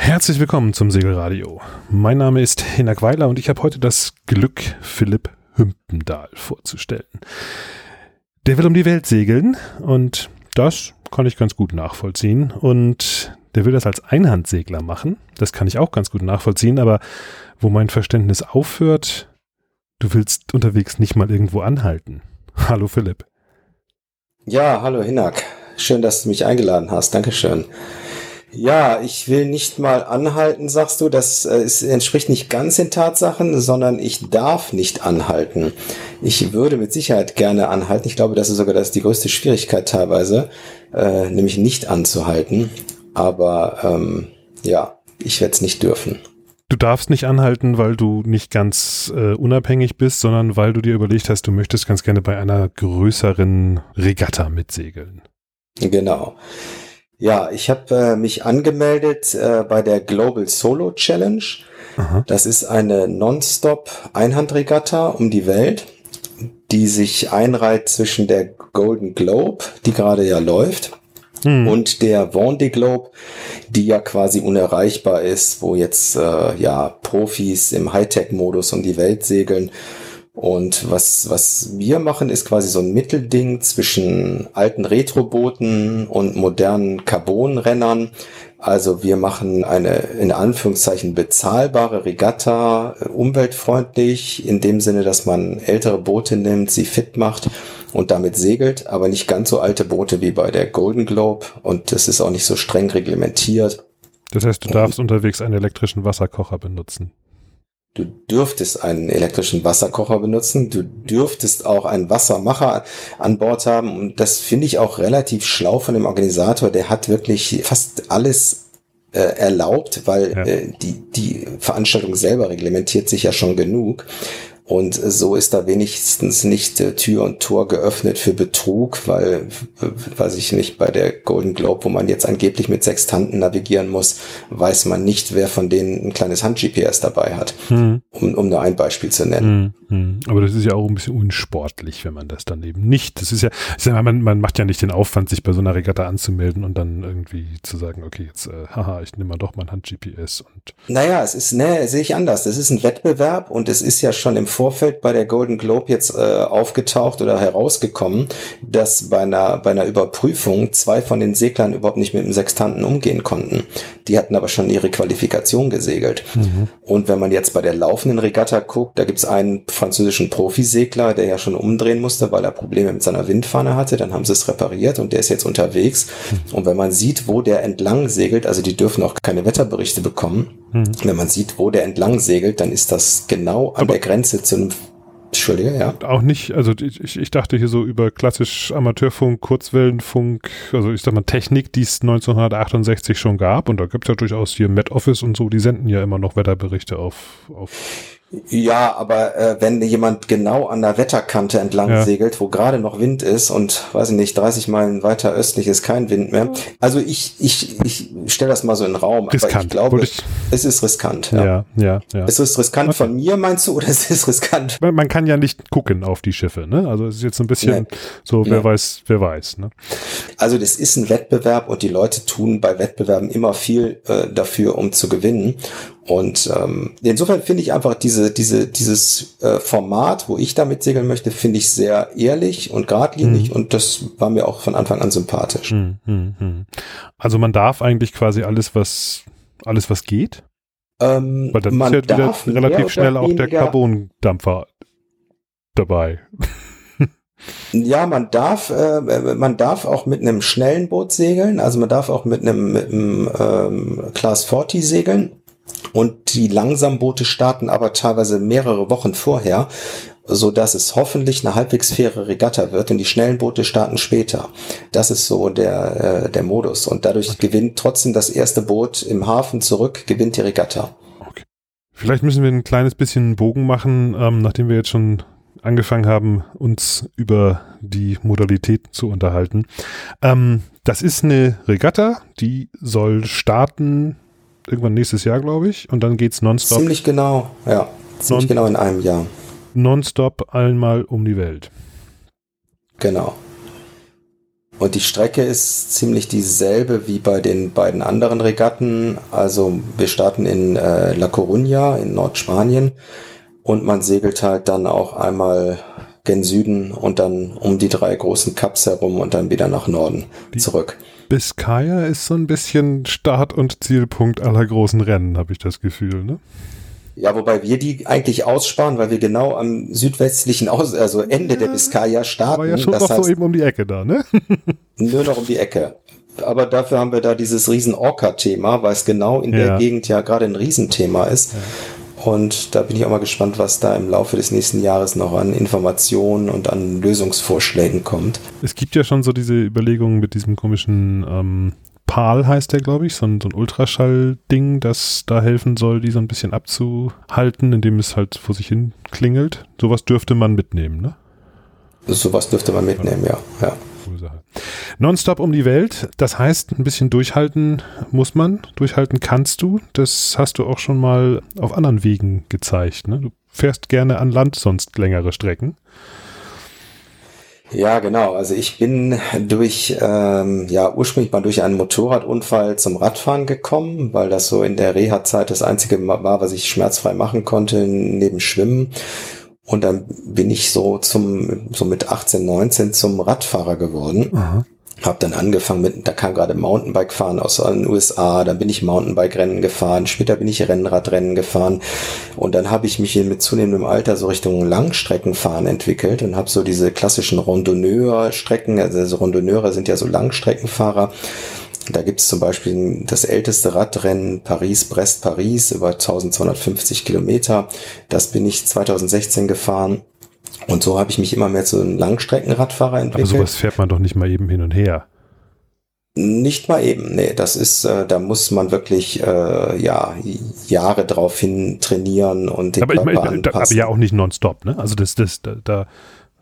Herzlich willkommen zum Segelradio. Mein Name ist Hinak Weiler und ich habe heute das Glück, Philipp Hümpendahl vorzustellen. Der will um die Welt segeln und das kann ich ganz gut nachvollziehen. Und der will das als Einhandsegler machen. Das kann ich auch ganz gut nachvollziehen, aber wo mein Verständnis aufhört, du willst unterwegs nicht mal irgendwo anhalten. Hallo Philipp. Ja, hallo Hinak. Schön, dass du mich eingeladen hast. Dankeschön. Ja, ich will nicht mal anhalten, sagst du. Das äh, ist, entspricht nicht ganz den Tatsachen, sondern ich darf nicht anhalten. Ich würde mit Sicherheit gerne anhalten. Ich glaube, das ist sogar das die größte Schwierigkeit teilweise, äh, nämlich nicht anzuhalten. Aber ähm, ja, ich werde es nicht dürfen. Du darfst nicht anhalten, weil du nicht ganz äh, unabhängig bist, sondern weil du dir überlegt hast, du möchtest ganz gerne bei einer größeren Regatta mitsegeln. Genau. Ja, ich habe äh, mich angemeldet äh, bei der Global Solo Challenge. Aha. Das ist eine Non-Stop Einhandregatta um die Welt, die sich einreiht zwischen der Golden Globe, die gerade ja läuft, hm. und der Vendée Globe, die ja quasi unerreichbar ist, wo jetzt äh, ja Profis im Hightech-Modus um die Welt segeln und was, was wir machen, ist quasi so ein Mittelding zwischen alten Retrobooten und modernen Carbonrennern. Also wir machen eine in Anführungszeichen bezahlbare Regatta, äh, umweltfreundlich, in dem Sinne, dass man ältere Boote nimmt, sie fit macht und damit segelt, aber nicht ganz so alte Boote wie bei der Golden Globe und das ist auch nicht so streng reglementiert. Das heißt, du darfst und unterwegs einen elektrischen Wasserkocher benutzen. Du dürftest einen elektrischen Wasserkocher benutzen. Du dürftest auch einen Wassermacher an Bord haben. Und das finde ich auch relativ schlau von dem Organisator. Der hat wirklich fast alles äh, erlaubt, weil ja. äh, die, die Veranstaltung selber reglementiert sich ja schon genug. Und so ist da wenigstens nicht äh, Tür und Tor geöffnet für Betrug, weil, weiß ich nicht, bei der Golden Globe, wo man jetzt angeblich mit Sextanten navigieren muss, weiß man nicht, wer von denen ein kleines Hand-GPS dabei hat, hm. um, um nur ein Beispiel zu nennen. Hm, hm. Aber das ist ja auch ein bisschen unsportlich, wenn man das dann eben nicht, das ist ja, ja man, man macht ja nicht den Aufwand, sich bei so einer Regatta anzumelden und dann irgendwie zu sagen, okay, jetzt, äh, haha, ich nehme mal doch mein Hand-GPS und. Naja, es ist, ne, sehe ich anders. Das ist ein Wettbewerb und es ist ja schon im Vorfeld bei der Golden Globe jetzt äh, aufgetaucht oder herausgekommen, dass bei einer, bei einer Überprüfung zwei von den Seglern überhaupt nicht mit dem Sextanten umgehen konnten. Die hatten aber schon ihre Qualifikation gesegelt. Mhm. Und wenn man jetzt bei der laufenden Regatta guckt, da gibt's einen französischen Profisegler, der ja schon umdrehen musste, weil er Probleme mit seiner Windfahne hatte. Dann haben sie es repariert und der ist jetzt unterwegs. Mhm. Und wenn man sieht, wo der entlang segelt, also die dürfen auch keine Wetterberichte bekommen, mhm. wenn man sieht, wo der entlang segelt, dann ist das genau an Aber der Grenze zu einem Entschuldige, ja. Auch nicht, also ich, ich dachte hier so über klassisch Amateurfunk, Kurzwellenfunk, also ich sag mal Technik, die es 1968 schon gab und da gibt es ja durchaus hier Met Office und so, die senden ja immer noch Wetterberichte auf, auf ja, aber äh, wenn jemand genau an der Wetterkante entlang ja. segelt, wo gerade noch Wind ist und weiß ich nicht, 30 Meilen weiter östlich ist kein Wind mehr. Also ich ich ich stelle das mal so in den Raum, riskant. aber ich glaube, ich es ist riskant. Ja, ja, ja. ja. Es ist riskant okay. von mir, meinst du, oder es ist riskant? Man, man, kann ja nicht gucken auf die Schiffe, ne? Also es ist jetzt ein bisschen nee. so, wer nee. weiß, wer weiß, ne? Also das ist ein Wettbewerb und die Leute tun bei Wettbewerben immer viel äh, dafür, um zu gewinnen. Und ähm, insofern finde ich einfach diese, diese, dieses äh, Format, wo ich damit segeln möchte, finde ich sehr ehrlich und geradlinig mhm. und das war mir auch von Anfang an sympathisch. Mhm, mh, mh. Also man darf eigentlich quasi alles, was alles, was geht? Ähm, Weil dann man ist ja wieder relativ schnell auch der Carbondampfer dabei. Ja, man darf, äh, man darf auch mit einem schnellen Boot segeln, also man darf auch mit einem, mit einem ähm, Class 40 segeln. Und die Langsamboote starten aber teilweise mehrere Wochen vorher, so dass es hoffentlich eine halbwegs faire Regatta wird und die schnellen Boote starten später. Das ist so der, äh, der Modus. Und dadurch okay. gewinnt trotzdem das erste Boot im Hafen zurück, gewinnt die Regatta. Okay. Vielleicht müssen wir ein kleines bisschen Bogen machen, ähm, nachdem wir jetzt schon angefangen haben, uns über die Modalitäten zu unterhalten. Ähm, das ist eine Regatta, die soll starten irgendwann nächstes Jahr, glaube ich. Und dann geht es nonstop. Ziemlich genau, ja. Ziemlich non genau in einem Jahr. Nonstop einmal um die Welt. Genau. Und die Strecke ist ziemlich dieselbe wie bei den beiden anderen Regatten. Also wir starten in äh, La Coruña in Nordspanien und man segelt halt dann auch einmal gen Süden und dann um die drei großen Cups herum und dann wieder nach Norden die zurück. Biscaya ist so ein bisschen Start- und Zielpunkt aller großen Rennen, habe ich das Gefühl, ne? Ja, wobei wir die eigentlich aussparen, weil wir genau am südwestlichen Aus also Ende ja, der Biscaya starten. Aber ja schon das doch heißt, so eben um die Ecke da, ne? nur noch um die Ecke. Aber dafür haben wir da dieses riesen Orca-Thema, weil es genau in ja. der Gegend ja gerade ein Riesenthema ist. Ja. Und da bin ich auch mal gespannt, was da im Laufe des nächsten Jahres noch an Informationen und an Lösungsvorschlägen kommt. Es gibt ja schon so diese Überlegungen mit diesem komischen ähm, PAL heißt der, glaube ich, so ein, so ein Ultraschall-Ding, das da helfen soll, die so ein bisschen abzuhalten, indem es halt vor sich hin klingelt. Sowas dürfte man mitnehmen, ne? Sowas dürfte man mitnehmen, ja. ja. Nonstop um die Welt, das heißt, ein bisschen durchhalten muss man, durchhalten kannst du. Das hast du auch schon mal auf anderen Wegen gezeigt. Ne? Du fährst gerne an Land sonst längere Strecken. Ja, genau. Also ich bin durch, ähm, ja, ursprünglich mal durch einen Motorradunfall zum Radfahren gekommen, weil das so in der Reha-Zeit das einzige war, was ich schmerzfrei machen konnte, neben Schwimmen. Und dann bin ich so zum, so mit 18, 19 zum Radfahrer geworden. Aha. Hab dann angefangen mit, da kam gerade Mountainbike fahren aus den USA, dann bin ich Mountainbike-Rennen gefahren, später bin ich Rennradrennen gefahren und dann habe ich mich hier mit zunehmendem Alter so Richtung Langstreckenfahren entwickelt und habe so diese klassischen Randonneur-Strecken, also Randonneure sind ja so Langstreckenfahrer, da gibt es zum Beispiel das älteste Radrennen Paris-Brest-Paris über 1250 Kilometer. Das bin ich 2016 gefahren. Und so habe ich mich immer mehr zu einem Langstreckenradfahrer entwickelt. Aber sowas fährt man doch nicht mal eben hin und her. Nicht mal eben, nee, das ist, äh, da muss man wirklich äh, ja Jahre drauf hin trainieren und den aber Körper ich mein, aber ja auch nicht nonstop, ne? Also das, das, da, da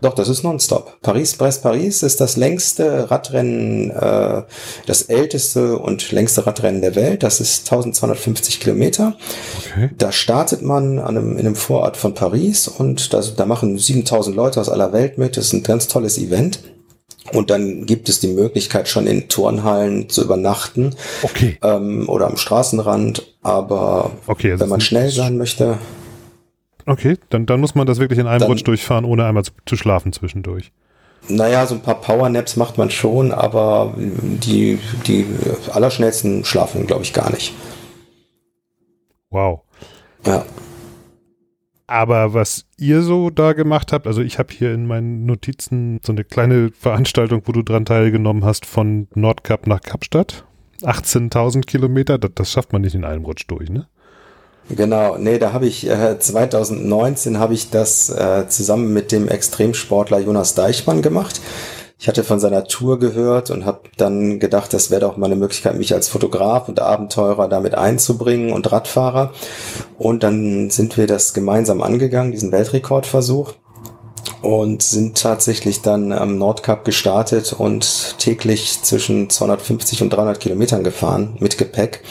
doch, das ist nonstop. Paris-Brest-Paris ist das längste Radrennen, äh, das älteste und längste Radrennen der Welt. Das ist 1250 Kilometer. Okay. Da startet man an einem, in einem Vorort von Paris und das, da machen 7000 Leute aus aller Welt mit. Das ist ein ganz tolles Event. Und dann gibt es die Möglichkeit, schon in Turnhallen zu übernachten. Okay. Ähm, oder am Straßenrand. Aber okay, also wenn man schnell sein möchte. Okay, dann, dann muss man das wirklich in einem dann, Rutsch durchfahren, ohne einmal zu, zu schlafen zwischendurch. Naja, so ein paar Powernaps macht man schon, aber die, die allerschnellsten schlafen, glaube ich, gar nicht. Wow. Ja. Aber was ihr so da gemacht habt, also ich habe hier in meinen Notizen so eine kleine Veranstaltung, wo du dran teilgenommen hast, von Nordkap nach Kapstadt. 18.000 Kilometer, das, das schafft man nicht in einem Rutsch durch, ne? Genau, nee, da habe ich äh, 2019 habe ich das äh, zusammen mit dem Extremsportler Jonas Deichmann gemacht. Ich hatte von seiner Tour gehört und habe dann gedacht, das wäre doch mal eine Möglichkeit, mich als Fotograf und Abenteurer damit einzubringen und Radfahrer. Und dann sind wir das gemeinsam angegangen, diesen Weltrekordversuch und sind tatsächlich dann am Nordkap gestartet und täglich zwischen 250 und 300 Kilometern gefahren mit Gepäck.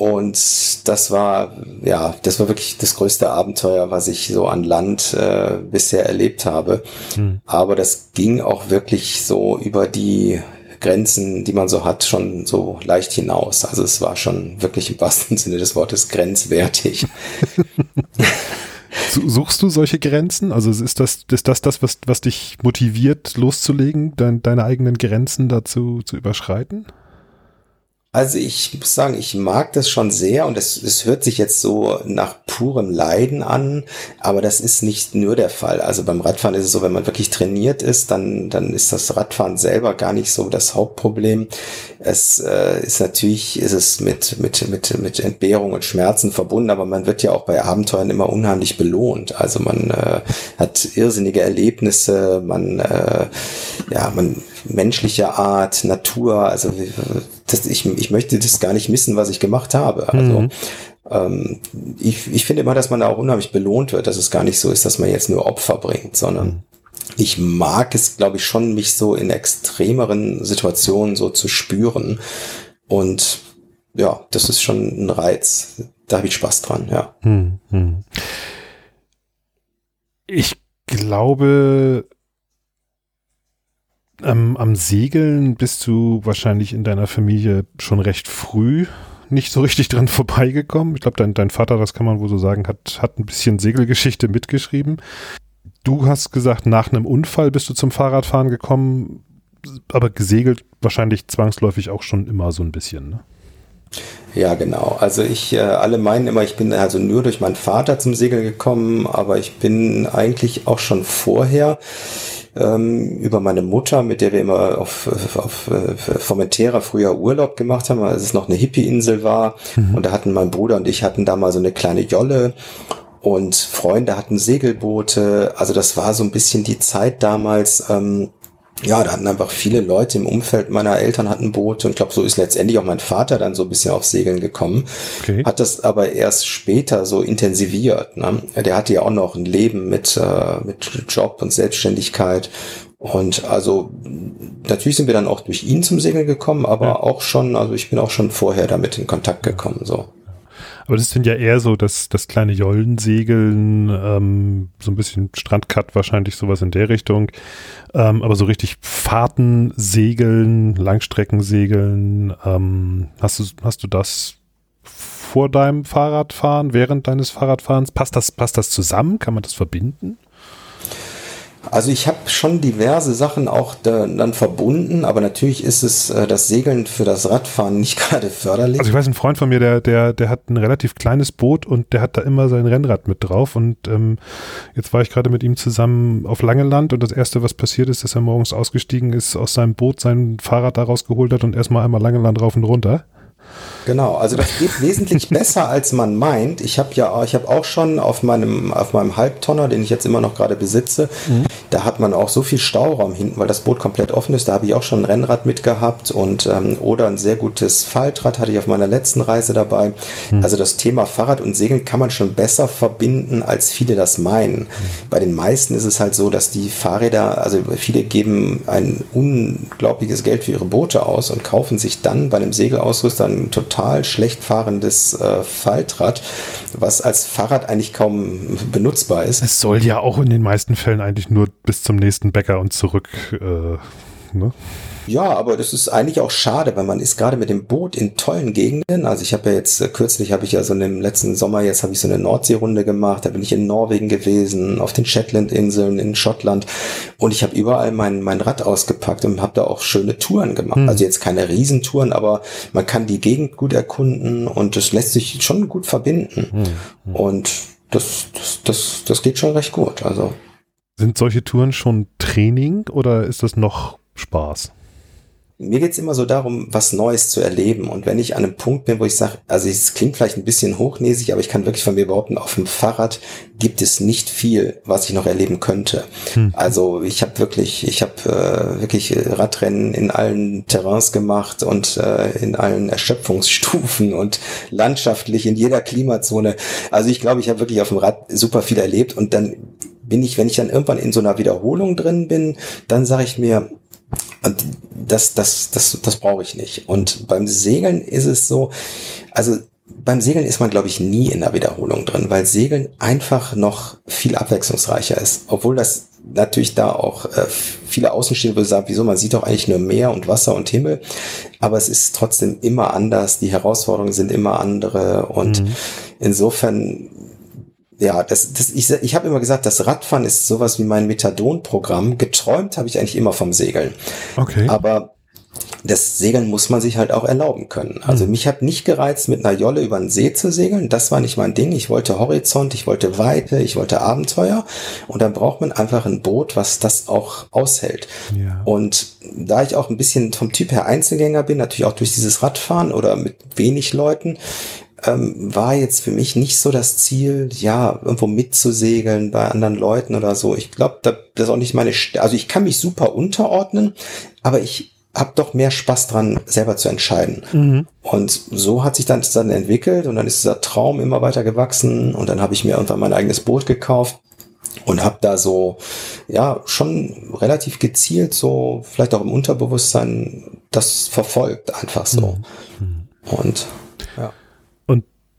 Und das war, ja, das war wirklich das größte Abenteuer, was ich so an Land äh, bisher erlebt habe. Hm. Aber das ging auch wirklich so über die Grenzen, die man so hat, schon so leicht hinaus. Also es war schon wirklich im wahrsten Sinne des Wortes grenzwertig. Suchst du solche Grenzen? Also ist das ist das, das was, was dich motiviert, loszulegen, dein, deine eigenen Grenzen dazu zu überschreiten? Also ich muss sagen, ich mag das schon sehr und es, es hört sich jetzt so nach purem Leiden an, aber das ist nicht nur der Fall. Also beim Radfahren ist es so, wenn man wirklich trainiert ist, dann, dann ist das Radfahren selber gar nicht so das Hauptproblem. Es äh, ist natürlich, ist es mit, mit, mit, mit Entbehrung und Schmerzen verbunden, aber man wird ja auch bei Abenteuern immer unheimlich belohnt. Also man äh, hat irrsinnige Erlebnisse, man, äh, ja, man menschlicher Art, Natur, also das, ich, ich möchte das gar nicht missen, was ich gemacht habe. Also mhm. ähm, ich, ich finde immer, dass man da auch unheimlich belohnt wird, dass es gar nicht so ist, dass man jetzt nur Opfer bringt, sondern mhm. ich mag es, glaube ich, schon, mich so in extremeren Situationen so zu spüren. Und ja, das ist schon ein Reiz. Da habe ich Spaß dran, ja. Mhm. Ich glaube, ähm, am Segeln bist du wahrscheinlich in deiner Familie schon recht früh nicht so richtig dran vorbeigekommen. Ich glaube, dein, dein Vater, das kann man wohl so sagen, hat, hat ein bisschen Segelgeschichte mitgeschrieben. Du hast gesagt, nach einem Unfall bist du zum Fahrradfahren gekommen, aber gesegelt wahrscheinlich zwangsläufig auch schon immer so ein bisschen, ne? Ja, genau. Also ich, äh, alle meinen immer, ich bin also nur durch meinen Vater zum Segeln gekommen, aber ich bin eigentlich auch schon vorher ähm, über meine Mutter, mit der wir immer auf, auf, auf äh, Formentera früher Urlaub gemacht haben, als es noch eine Hippie-Insel war. Mhm. Und da hatten mein Bruder und ich hatten da mal so eine kleine Jolle und Freunde hatten Segelboote. Also das war so ein bisschen die Zeit damals. Ähm, ja, da hatten einfach viele Leute im Umfeld meiner Eltern hatten Boote und ich glaube, so ist letztendlich auch mein Vater dann so ein bisschen auf Segeln gekommen. Okay. Hat das aber erst später so intensiviert. Ne? Der hatte ja auch noch ein Leben mit, äh, mit Job und Selbstständigkeit. Und also natürlich sind wir dann auch durch ihn zum Segeln gekommen, aber ja. auch schon, also ich bin auch schon vorher damit in Kontakt gekommen. So. Aber das sind ja eher so das, das kleine Jollensegeln, ähm, so ein bisschen Strandcut wahrscheinlich, sowas in der Richtung. Ähm, aber so richtig Fahrten segeln, Langstreckensegeln, ähm, hast du, hast du das vor deinem Fahrradfahren, während deines Fahrradfahrens? Passt das, passt das zusammen? Kann man das verbinden? Also ich habe schon diverse Sachen auch da, dann verbunden, aber natürlich ist es äh, das Segeln für das Radfahren nicht gerade förderlich. Also ich weiß, ein Freund von mir, der, der, der hat ein relativ kleines Boot und der hat da immer sein Rennrad mit drauf. Und ähm, jetzt war ich gerade mit ihm zusammen auf Langeland und das erste, was passiert ist, dass er morgens ausgestiegen ist, aus seinem Boot sein Fahrrad da rausgeholt hat und erstmal einmal Langeland rauf und runter. Genau, also das geht wesentlich besser, als man meint. Ich habe ja, ich habe auch schon auf meinem, auf meinem Halbtonner, den ich jetzt immer noch gerade besitze, mhm. da hat man auch so viel Stauraum hinten, weil das Boot komplett offen ist. Da habe ich auch schon ein Rennrad mitgehabt und ähm, oder ein sehr gutes Faltrad hatte ich auf meiner letzten Reise dabei. Mhm. Also das Thema Fahrrad und Segeln kann man schon besser verbinden, als viele das meinen. Mhm. Bei den meisten ist es halt so, dass die Fahrräder, also viele geben ein unglaubliches Geld für ihre Boote aus und kaufen sich dann bei einem Segelausrüster ein total schlecht fahrendes äh, Faltrad, was als Fahrrad eigentlich kaum benutzbar ist. Es soll ja auch in den meisten Fällen eigentlich nur bis zum nächsten Bäcker und zurück. Äh, ne? Ja, aber das ist eigentlich auch schade, weil man ist gerade mit dem Boot in tollen Gegenden. Also ich habe ja jetzt äh, kürzlich habe ich ja so im letzten Sommer jetzt habe ich so eine Nordseerunde gemacht. Da bin ich in Norwegen gewesen, auf den Shetland-Inseln, in Schottland und ich habe überall mein mein Rad ausgepackt und habe da auch schöne Touren gemacht. Hm. Also jetzt keine Riesentouren, aber man kann die Gegend gut erkunden und das lässt sich schon gut verbinden. Hm. Hm. Und das, das das das geht schon recht gut. Also sind solche Touren schon Training oder ist das noch Spaß? Mir geht's immer so darum, was Neues zu erleben. Und wenn ich an einem Punkt bin, wo ich sage, also es klingt vielleicht ein bisschen hochnäsig, aber ich kann wirklich von mir behaupten, auf dem Fahrrad gibt es nicht viel, was ich noch erleben könnte. Hm. Also ich habe wirklich, ich habe äh, wirklich Radrennen in allen Terrains gemacht und äh, in allen Erschöpfungsstufen und landschaftlich in jeder Klimazone. Also ich glaube, ich habe wirklich auf dem Rad super viel erlebt und dann bin ich, wenn ich dann irgendwann in so einer Wiederholung drin bin, dann sage ich mir, das, das, das, das brauche ich nicht. Und beim Segeln ist es so, also beim Segeln ist man, glaube ich, nie in der Wiederholung drin, weil Segeln einfach noch viel abwechslungsreicher ist. Obwohl das natürlich da auch äh, viele Außenstehende sagen, wieso, man sieht doch eigentlich nur Meer und Wasser und Himmel. Aber es ist trotzdem immer anders. Die Herausforderungen sind immer andere. Und mhm. insofern ja, das, das, ich, ich habe immer gesagt, das Radfahren ist sowas wie mein Methadon-Programm. Geträumt habe ich eigentlich immer vom Segeln. Okay. Aber das Segeln muss man sich halt auch erlauben können. Also mhm. mich hat nicht gereizt, mit einer Jolle über den See zu segeln. Das war nicht mein Ding. Ich wollte Horizont, ich wollte Weite, ich wollte Abenteuer. Und dann braucht man einfach ein Boot, was das auch aushält. Ja. Und da ich auch ein bisschen vom Typ her Einzelgänger bin, natürlich auch durch dieses Radfahren oder mit wenig Leuten, ähm, war jetzt für mich nicht so das Ziel, ja, irgendwo mitzusegeln bei anderen Leuten oder so. Ich glaube, da, das ist auch nicht meine, St also ich kann mich super unterordnen, aber ich habe doch mehr Spaß dran, selber zu entscheiden. Mhm. Und so hat sich dann, dann entwickelt und dann ist dieser Traum immer weiter gewachsen und dann habe ich mir irgendwann mein eigenes Boot gekauft und habe da so ja schon relativ gezielt so vielleicht auch im Unterbewusstsein das verfolgt einfach so mhm. und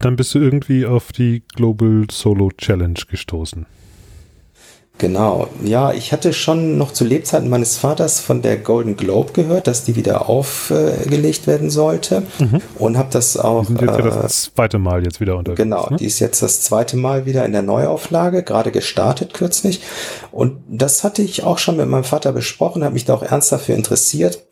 dann bist du irgendwie auf die Global Solo Challenge gestoßen. Genau. Ja, ich hatte schon noch zu Lebzeiten meines Vaters von der Golden Globe gehört, dass die wieder aufgelegt werden sollte. Mhm. Und habe das auch. Die sind jetzt äh, das zweite Mal jetzt wieder unterwegs. Genau, ne? die ist jetzt das zweite Mal wieder in der Neuauflage, gerade gestartet kürzlich. Und das hatte ich auch schon mit meinem Vater besprochen, habe mich da auch ernst dafür interessiert.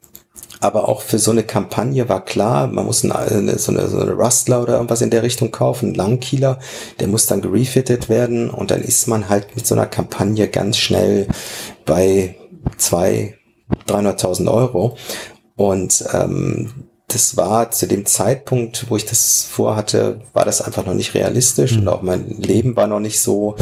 Aber auch für so eine Kampagne war klar, man muss eine, so, eine, so eine Rustler oder irgendwas in der Richtung kaufen, einen Langkieler, der muss dann gerefitted werden und dann ist man halt mit so einer Kampagne ganz schnell bei zwei, 300.000 Euro. Und ähm, das war zu dem Zeitpunkt, wo ich das vorhatte, war das einfach noch nicht realistisch mhm. und auch mein Leben war noch nicht so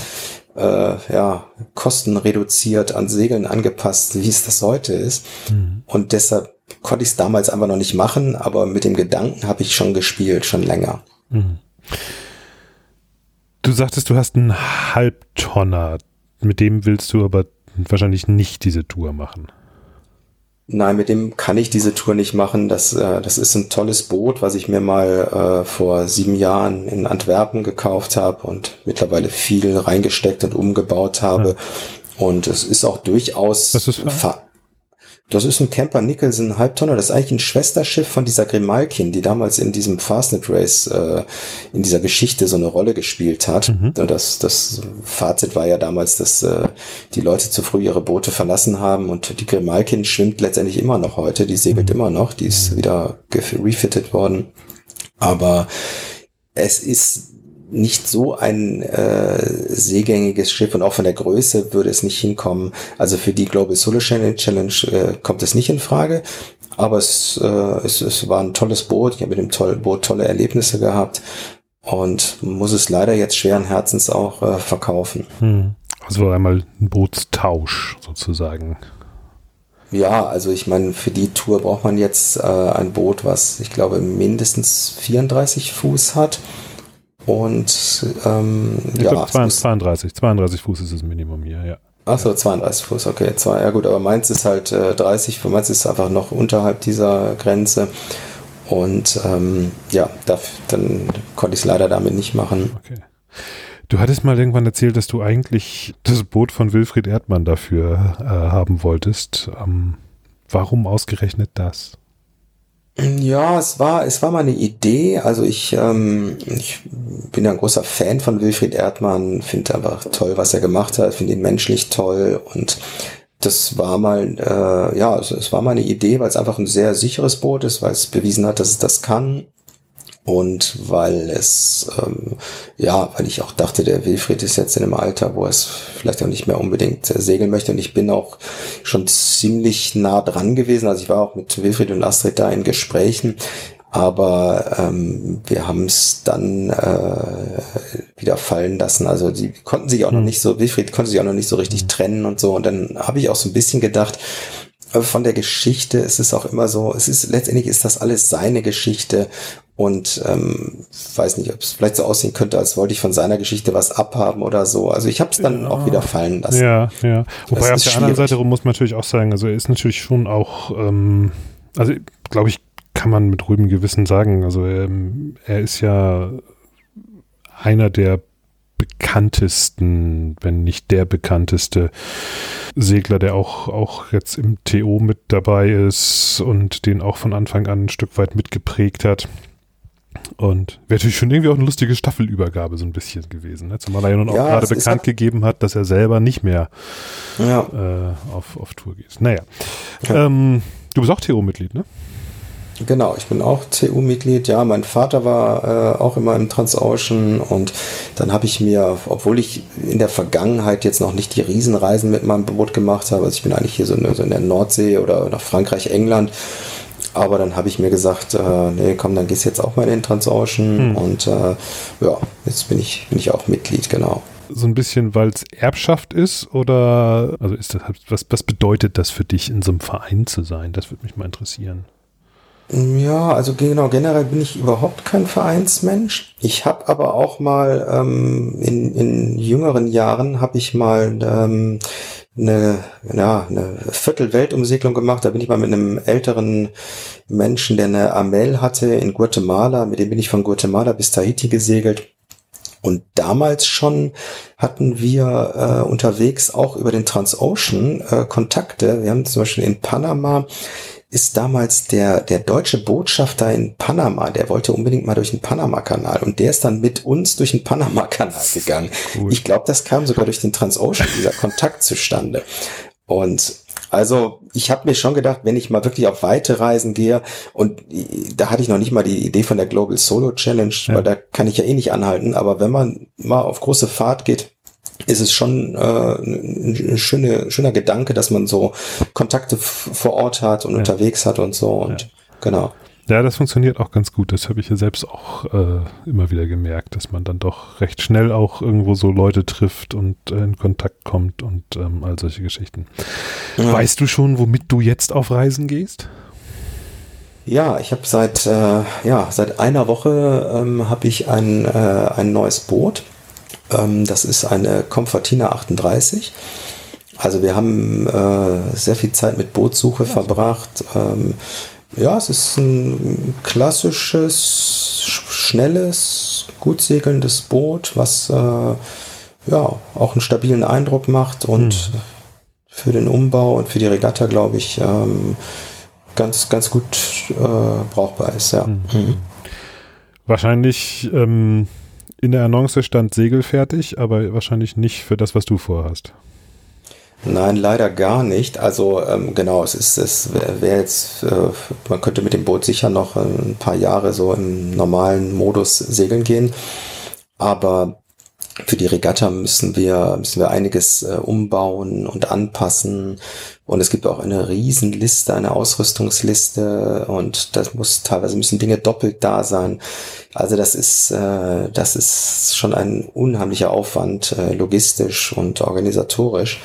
äh, ja, kostenreduziert an Segeln angepasst, wie es das heute ist. Mhm. Und deshalb konnte ich es damals einfach noch nicht machen, aber mit dem Gedanken habe ich schon gespielt, schon länger. Mhm. Du sagtest, du hast einen Halbtonner. Mit dem willst du aber wahrscheinlich nicht diese Tour machen. Nein, mit dem kann ich diese Tour nicht machen. Das, äh, das ist ein tolles Boot, was ich mir mal äh, vor sieben Jahren in Antwerpen gekauft habe und mittlerweile viel reingesteckt und umgebaut habe. Ja. Und es ist auch durchaus Was ist das ist ein Camper Nicholson Halbtonner. Das ist eigentlich ein Schwesterschiff von dieser Grimalkin, die damals in diesem Fastnet Race äh, in dieser Geschichte so eine Rolle gespielt hat. Mhm. Das, das Fazit war ja damals, dass äh, die Leute zu früh ihre Boote verlassen haben und die Grimalkin schwimmt letztendlich immer noch heute. Die segelt mhm. immer noch. Die ist mhm. wieder refitted worden. Aber es ist nicht so ein äh, seegängiges Schiff und auch von der Größe würde es nicht hinkommen. Also für die Global Solar Challenge äh, kommt es nicht in Frage. Aber es, äh, es, es war ein tolles Boot. Ich habe mit dem toll, Boot tolle Erlebnisse gehabt und muss es leider jetzt schweren Herzens auch äh, verkaufen. Hm. Also einmal ein Bootstausch sozusagen. Ja, also ich meine, für die Tour braucht man jetzt äh, ein Boot, was ich glaube mindestens 34 Fuß hat. Und ähm, ich ja, glaube 32, 32 Fuß ist das Minimum hier, ja. Achso, 32 Fuß, okay. Zwei, ja gut, aber meins ist halt äh, 30, meins ist einfach noch unterhalb dieser Grenze. Und ähm, ja, da, dann konnte ich es leider damit nicht machen. Okay. Du hattest mal irgendwann erzählt, dass du eigentlich das Boot von Wilfried Erdmann dafür äh, haben wolltest. Ähm, warum ausgerechnet das? Ja, es war, es war mal eine Idee. Also ich, ähm, ich bin ja ein großer Fan von Wilfried Erdmann, finde einfach toll, was er gemacht hat, finde ihn menschlich toll und das war mal, äh, ja, es, es war mal eine Idee, weil es einfach ein sehr sicheres Boot ist, weil es bewiesen hat, dass es das kann und weil es, ähm, ja, weil ich auch dachte, der Wilfried ist jetzt in einem Alter, wo er es vielleicht auch nicht mehr unbedingt äh, segeln möchte. Und ich bin auch schon ziemlich nah dran gewesen. Also ich war auch mit Wilfried und Astrid da in Gesprächen. Aber ähm, wir haben es dann äh, wieder fallen lassen. Also die konnten sich auch noch hm. nicht so, Wilfried konnte sich auch noch nicht so richtig hm. trennen und so. Und dann habe ich auch so ein bisschen gedacht, äh, von der Geschichte ist es auch immer so, es ist letztendlich ist das alles seine Geschichte und ähm, weiß nicht, ob es vielleicht so aussehen könnte, als wollte ich von seiner Geschichte was abhaben oder so. Also ich habe es dann ja. auch wieder fallen lassen. Ja, ja. Wobei auf der anderen Seite muss man natürlich auch sagen, also er ist natürlich schon auch, ähm, also glaube ich, kann man mit ruhigem Gewissen sagen, also ähm, er ist ja einer der bekanntesten, wenn nicht der bekannteste Segler, der auch, auch jetzt im TO mit dabei ist und den auch von Anfang an ein Stück weit mitgeprägt hat. Und wäre natürlich schon irgendwie auch eine lustige Staffelübergabe so ein bisschen gewesen, ne? zumal er ja nun auch ja, gerade bekannt gegeben hat, dass er selber nicht mehr ja. äh, auf, auf Tour geht. Naja. Ja. Ähm, du bist auch TU-Mitglied, ne? Genau, ich bin auch TU-Mitglied. Ja, mein Vater war äh, auch immer im Transocean und dann habe ich mir, obwohl ich in der Vergangenheit jetzt noch nicht die Riesenreisen mit meinem Boot gemacht habe, also ich bin eigentlich hier so, in, so in der Nordsee oder nach Frankreich, England, aber dann habe ich mir gesagt, äh, nee, komm, dann gehst du jetzt auch mal in den Transocean hm. und äh, ja, jetzt bin ich, bin ich auch Mitglied, genau. So ein bisschen, weil es Erbschaft ist oder also ist das, was, was bedeutet das für dich, in so einem Verein zu sein? Das würde mich mal interessieren. Ja, also genau, generell bin ich überhaupt kein Vereinsmensch. Ich habe aber auch mal ähm, in, in jüngeren Jahren habe ich mal ähm, eine, ja, eine Viertelweltumsegelung gemacht. Da bin ich mal mit einem älteren Menschen, der eine Amel hatte in Guatemala. Mit dem bin ich von Guatemala bis Tahiti gesegelt. Und damals schon hatten wir äh, unterwegs auch über den Transocean äh, Kontakte. Wir haben zum Beispiel in Panama ist damals der, der deutsche Botschafter in Panama, der wollte unbedingt mal durch den Panama-Kanal und der ist dann mit uns durch den Panama-Kanal gegangen. Cool. Ich glaube, das kam sogar durch den Transocean, dieser Kontakt zustande. Und also ich habe mir schon gedacht, wenn ich mal wirklich auf weite Reisen gehe und da hatte ich noch nicht mal die Idee von der Global Solo Challenge, ja. weil da kann ich ja eh nicht anhalten, aber wenn man mal auf große Fahrt geht, ist es schon äh, ein schöne, schöner Gedanke, dass man so Kontakte vor Ort hat und ja. unterwegs hat und so und ja. genau. Ja, das funktioniert auch ganz gut. Das habe ich ja selbst auch äh, immer wieder gemerkt, dass man dann doch recht schnell auch irgendwo so Leute trifft und äh, in Kontakt kommt und ähm, all solche Geschichten. Ja. Weißt du schon, womit du jetzt auf Reisen gehst? Ja, ich habe seit äh, ja seit einer Woche ähm, habe ich ein äh, ein neues Boot das ist eine Comfortina 38. Also wir haben äh, sehr viel Zeit mit Bootssuche ja. verbracht. Ähm, ja, es ist ein klassisches, schnelles, gut segelndes Boot, was äh, ja auch einen stabilen Eindruck macht und hm. für den Umbau und für die Regatta, glaube ich, ähm, ganz, ganz gut äh, brauchbar ist. Ja. Hm. Mhm. Wahrscheinlich ähm, in der Annonce stand Segel fertig, aber wahrscheinlich nicht für das, was du vorhast. Nein, leider gar nicht. Also ähm, genau, es ist, es wäre jetzt, äh, man könnte mit dem Boot sicher noch ein paar Jahre so im normalen Modus segeln gehen. Aber für die Regatta müssen wir, müssen wir einiges äh, umbauen und anpassen. Und es gibt auch eine Riesenliste, eine Ausrüstungsliste und das muss teilweise müssen Dinge doppelt da sein. Also das ist, äh, das ist schon ein unheimlicher Aufwand, äh, logistisch und organisatorisch.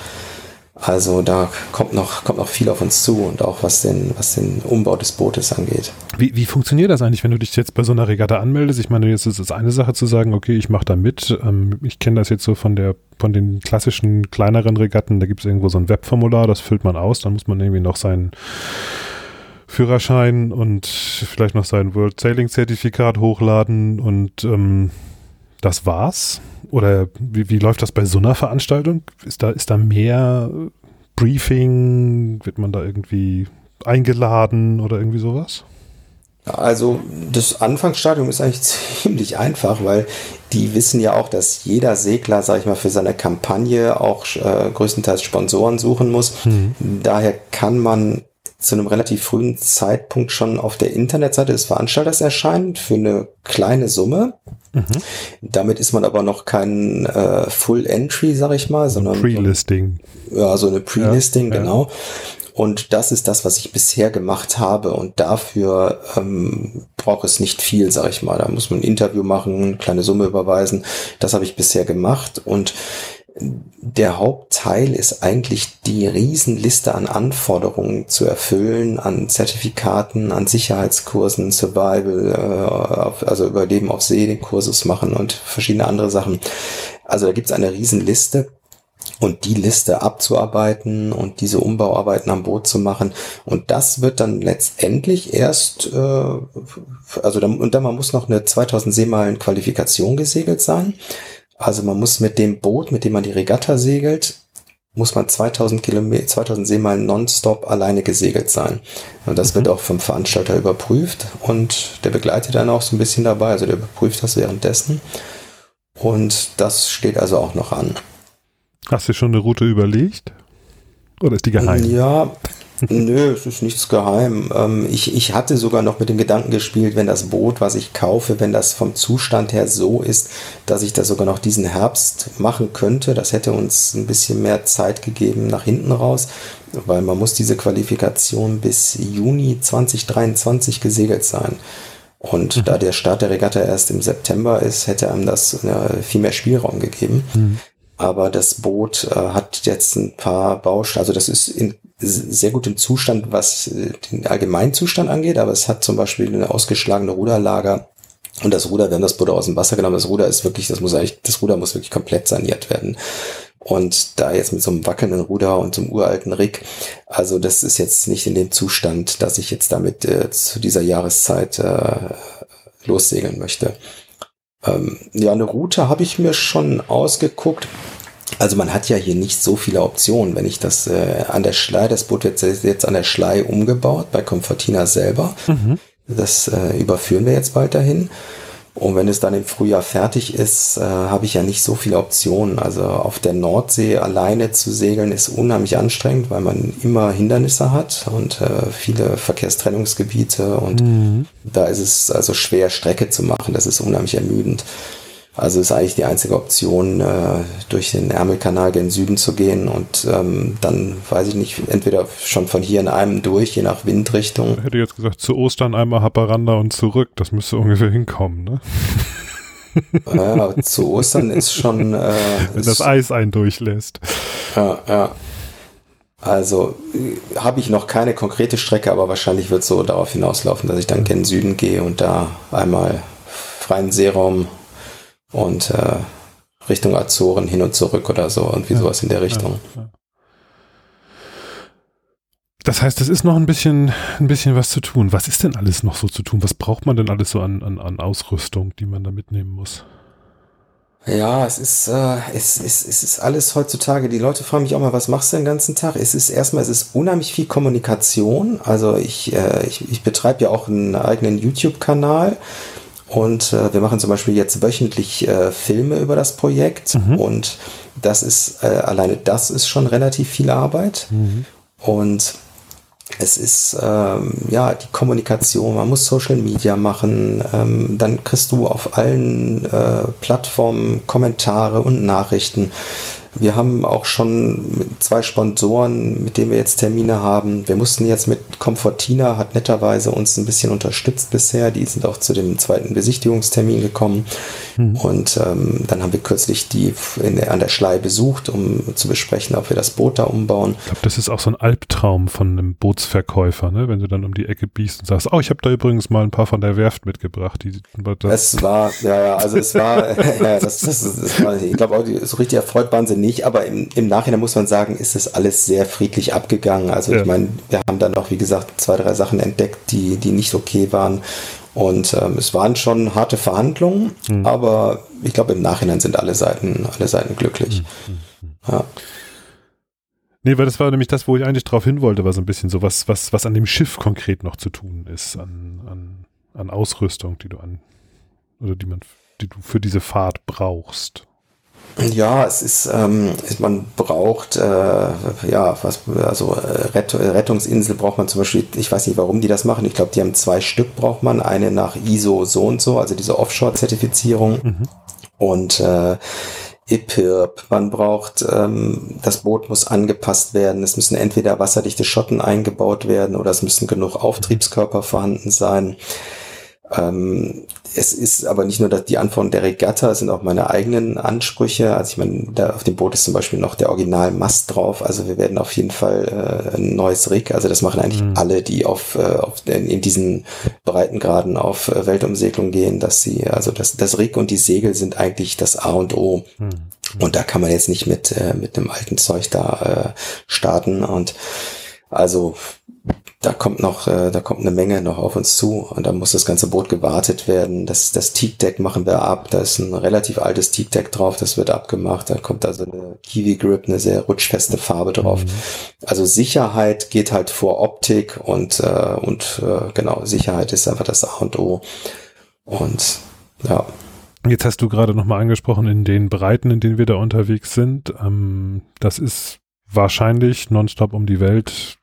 Also da kommt noch, kommt noch viel auf uns zu und auch was den, was den Umbau des Bootes angeht. Wie, wie funktioniert das eigentlich, wenn du dich jetzt bei so einer Regatta anmeldest? Ich meine, jetzt ist es eine Sache zu sagen, okay, ich mache da mit. Ähm, ich kenne das jetzt so von der, von den klassischen kleineren Regatten, da gibt es irgendwo so ein Webformular, das füllt man aus, dann muss man irgendwie noch seinen Führerschein und vielleicht noch sein World Sailing Zertifikat hochladen und ähm, das war's. Oder wie, wie läuft das bei so einer Veranstaltung? Ist da, ist da mehr Briefing? Wird man da irgendwie eingeladen oder irgendwie sowas? Also das Anfangsstadium ist eigentlich ziemlich einfach, weil die wissen ja auch, dass jeder Segler, sag ich mal, für seine Kampagne auch äh, größtenteils Sponsoren suchen muss. Mhm. Daher kann man zu einem relativ frühen Zeitpunkt schon auf der Internetseite des Veranstalters erscheinen für eine kleine Summe. Mhm. Damit ist man aber noch kein äh, Full Entry, sag ich mal, sondern Pre-Listing. Ja, so eine Pre-Listing, ja, genau. Ja. Und das ist das, was ich bisher gemacht habe. Und dafür ähm, braucht es nicht viel, sag ich mal. Da muss man ein Interview machen, eine kleine Summe überweisen. Das habe ich bisher gemacht. Und der Hauptteil ist eigentlich die Riesenliste an Anforderungen zu erfüllen, an Zertifikaten, an Sicherheitskursen, Survival, äh, also Überleben auf See, den Kursus machen und verschiedene andere Sachen. Also da gibt es eine Riesenliste und die Liste abzuarbeiten und diese Umbauarbeiten am Boot zu machen. Und das wird dann letztendlich erst, äh, also dann, und dann man muss noch eine 2000 Seemeilen Qualifikation gesegelt sein. Also man muss mit dem Boot, mit dem man die Regatta segelt, muss man 2000 Kilometer, 2000 Seemeilen nonstop alleine gesegelt sein. Und das mhm. wird auch vom Veranstalter überprüft und der begleitet dann auch so ein bisschen dabei, also der überprüft das währenddessen. Und das steht also auch noch an. Hast du schon eine Route überlegt? Oder ist die geheim? Ja, Nö, es ist nichts geheim. Ähm, ich, ich hatte sogar noch mit dem Gedanken gespielt, wenn das Boot, was ich kaufe, wenn das vom Zustand her so ist, dass ich das sogar noch diesen Herbst machen könnte. Das hätte uns ein bisschen mehr Zeit gegeben nach hinten raus, weil man muss diese Qualifikation bis Juni 2023 gesegelt sein. Und mhm. da der Start der Regatta erst im September ist, hätte einem das viel mehr Spielraum gegeben. Mhm. Aber das Boot äh, hat jetzt ein paar Bausteine, also das ist in sehr gutem Zustand, was äh, den Allgemeinzustand angeht, aber es hat zum Beispiel eine ausgeschlagene Ruderlager und das Ruder, wir das Boot aus dem Wasser genommen, das Ruder ist wirklich, das muss eigentlich, das Ruder muss wirklich komplett saniert werden. Und da jetzt mit so einem wackelnden Ruder und so einem uralten Rig, also das ist jetzt nicht in dem Zustand, dass ich jetzt damit äh, zu dieser Jahreszeit äh, lossegeln möchte. Ähm, ja, eine Route habe ich mir schon ausgeguckt. Also man hat ja hier nicht so viele Optionen. Wenn ich das äh, an der Schlei, das Boot wird jetzt an der Schlei umgebaut, bei Comfortina selber. Mhm. Das äh, überführen wir jetzt bald dahin. Und wenn es dann im Frühjahr fertig ist, äh, habe ich ja nicht so viele Optionen. Also auf der Nordsee alleine zu segeln ist unheimlich anstrengend, weil man immer Hindernisse hat und äh, viele Verkehrstrennungsgebiete und mhm. da ist es also schwer Strecke zu machen. Das ist unheimlich ermüdend. Also ist eigentlich die einzige Option, äh, durch den Ärmelkanal gen Süden zu gehen und ähm, dann, weiß ich nicht, entweder schon von hier in einem durch, je nach Windrichtung. Ich hätte jetzt gesagt, zu Ostern einmal Haparanda und zurück. Das müsste ungefähr hinkommen, ne? Ja, zu Ostern ist schon. Äh, Wenn das Eis einen durchlässt. Ja, ja. Also äh, habe ich noch keine konkrete Strecke, aber wahrscheinlich wird es so darauf hinauslaufen, dass ich dann gen Süden gehe und da einmal freien Seeraum und äh, Richtung Azoren hin und zurück oder so und wie ja, sowas in der Richtung. Ja, ja. Das heißt, es ist noch ein bisschen, ein bisschen was zu tun. Was ist denn alles noch so zu tun? Was braucht man denn alles so an, an, an Ausrüstung, die man da mitnehmen muss? Ja, es ist, äh, es, es, es ist alles heutzutage. Die Leute fragen mich auch mal, was machst du den ganzen Tag? Es ist erstmal, es ist unheimlich viel Kommunikation. Also ich, äh, ich, ich betreibe ja auch einen eigenen YouTube-Kanal und äh, wir machen zum Beispiel jetzt wöchentlich äh, Filme über das Projekt. Mhm. Und das ist, äh, alleine das ist schon relativ viel Arbeit. Mhm. Und es ist ähm, ja die Kommunikation, man muss Social Media machen, ähm, dann kriegst du auf allen äh, Plattformen Kommentare und Nachrichten. Wir haben auch schon zwei Sponsoren, mit denen wir jetzt Termine haben. Wir mussten jetzt mit Comfortina, hat netterweise uns ein bisschen unterstützt bisher. Die sind auch zu dem zweiten Besichtigungstermin gekommen. Mhm. Und ähm, dann haben wir kürzlich die in, an der Schlei besucht, um zu besprechen, ob wir das Boot da umbauen. Ich glaube, das ist auch so ein Albtraum von einem Bootsverkäufer, ne? wenn du dann um die Ecke biegst und sagst, oh, ich habe da übrigens mal ein paar von der Werft mitgebracht. Die, das es war, ja, ja, also es war, ja, das, das, das war, ich glaube auch, so richtig erfreut waren sie nicht, aber im, im Nachhinein muss man sagen, ist es alles sehr friedlich abgegangen. Also ja. ich meine, wir haben dann auch, wie gesagt, zwei, drei Sachen entdeckt, die, die nicht okay waren. Und ähm, es waren schon harte Verhandlungen, mhm. aber ich glaube, im Nachhinein sind alle Seiten, alle Seiten glücklich. Mhm. Ja. Nee, weil das war nämlich das, wo ich eigentlich drauf hin wollte, war so ein bisschen so was, was, was an dem Schiff konkret noch zu tun ist, an, an, an Ausrüstung, die du an, oder die man, die du für diese Fahrt brauchst. Ja, es ist, ähm, man braucht, äh, ja, was, also äh, Rett Rettungsinsel braucht man zum Beispiel, ich weiß nicht, warum die das machen. Ich glaube, die haben zwei Stück braucht man, eine nach ISO so und so, also diese Offshore-Zertifizierung. Mhm. Und äh, IPIRP. Man braucht, ähm, das Boot muss angepasst werden. Es müssen entweder wasserdichte Schotten eingebaut werden oder es müssen genug Auftriebskörper vorhanden sein. Ähm, es ist aber nicht nur dass die Anforderungen der Regatta, es sind auch meine eigenen Ansprüche. Also ich meine, da auf dem Boot ist zum Beispiel noch der Originalmast drauf. Also wir werden auf jeden Fall äh, ein neues Rig. Also das machen eigentlich mhm. alle, die auf, äh, auf in, in diesen Breitengraden auf äh, Weltumsegelung gehen, dass sie, also das, das Rig und die Segel sind eigentlich das A und O. Mhm. Und da kann man jetzt nicht mit, äh, mit dem alten Zeug da äh, starten. Und also da kommt noch, äh, da kommt eine Menge noch auf uns zu und da muss das ganze Boot gewartet werden. Das, das Teak-Deck machen wir ab. Da ist ein relativ altes Teak-Deck drauf, das wird abgemacht. Da kommt also eine Kiwi Grip, eine sehr rutschfeste Farbe drauf. Mhm. Also Sicherheit geht halt vor Optik und, äh, und äh, genau, Sicherheit ist einfach das A und O. Und ja. Jetzt hast du gerade nochmal angesprochen, in den Breiten, in denen wir da unterwegs sind. Ähm, das ist wahrscheinlich nonstop um die Welt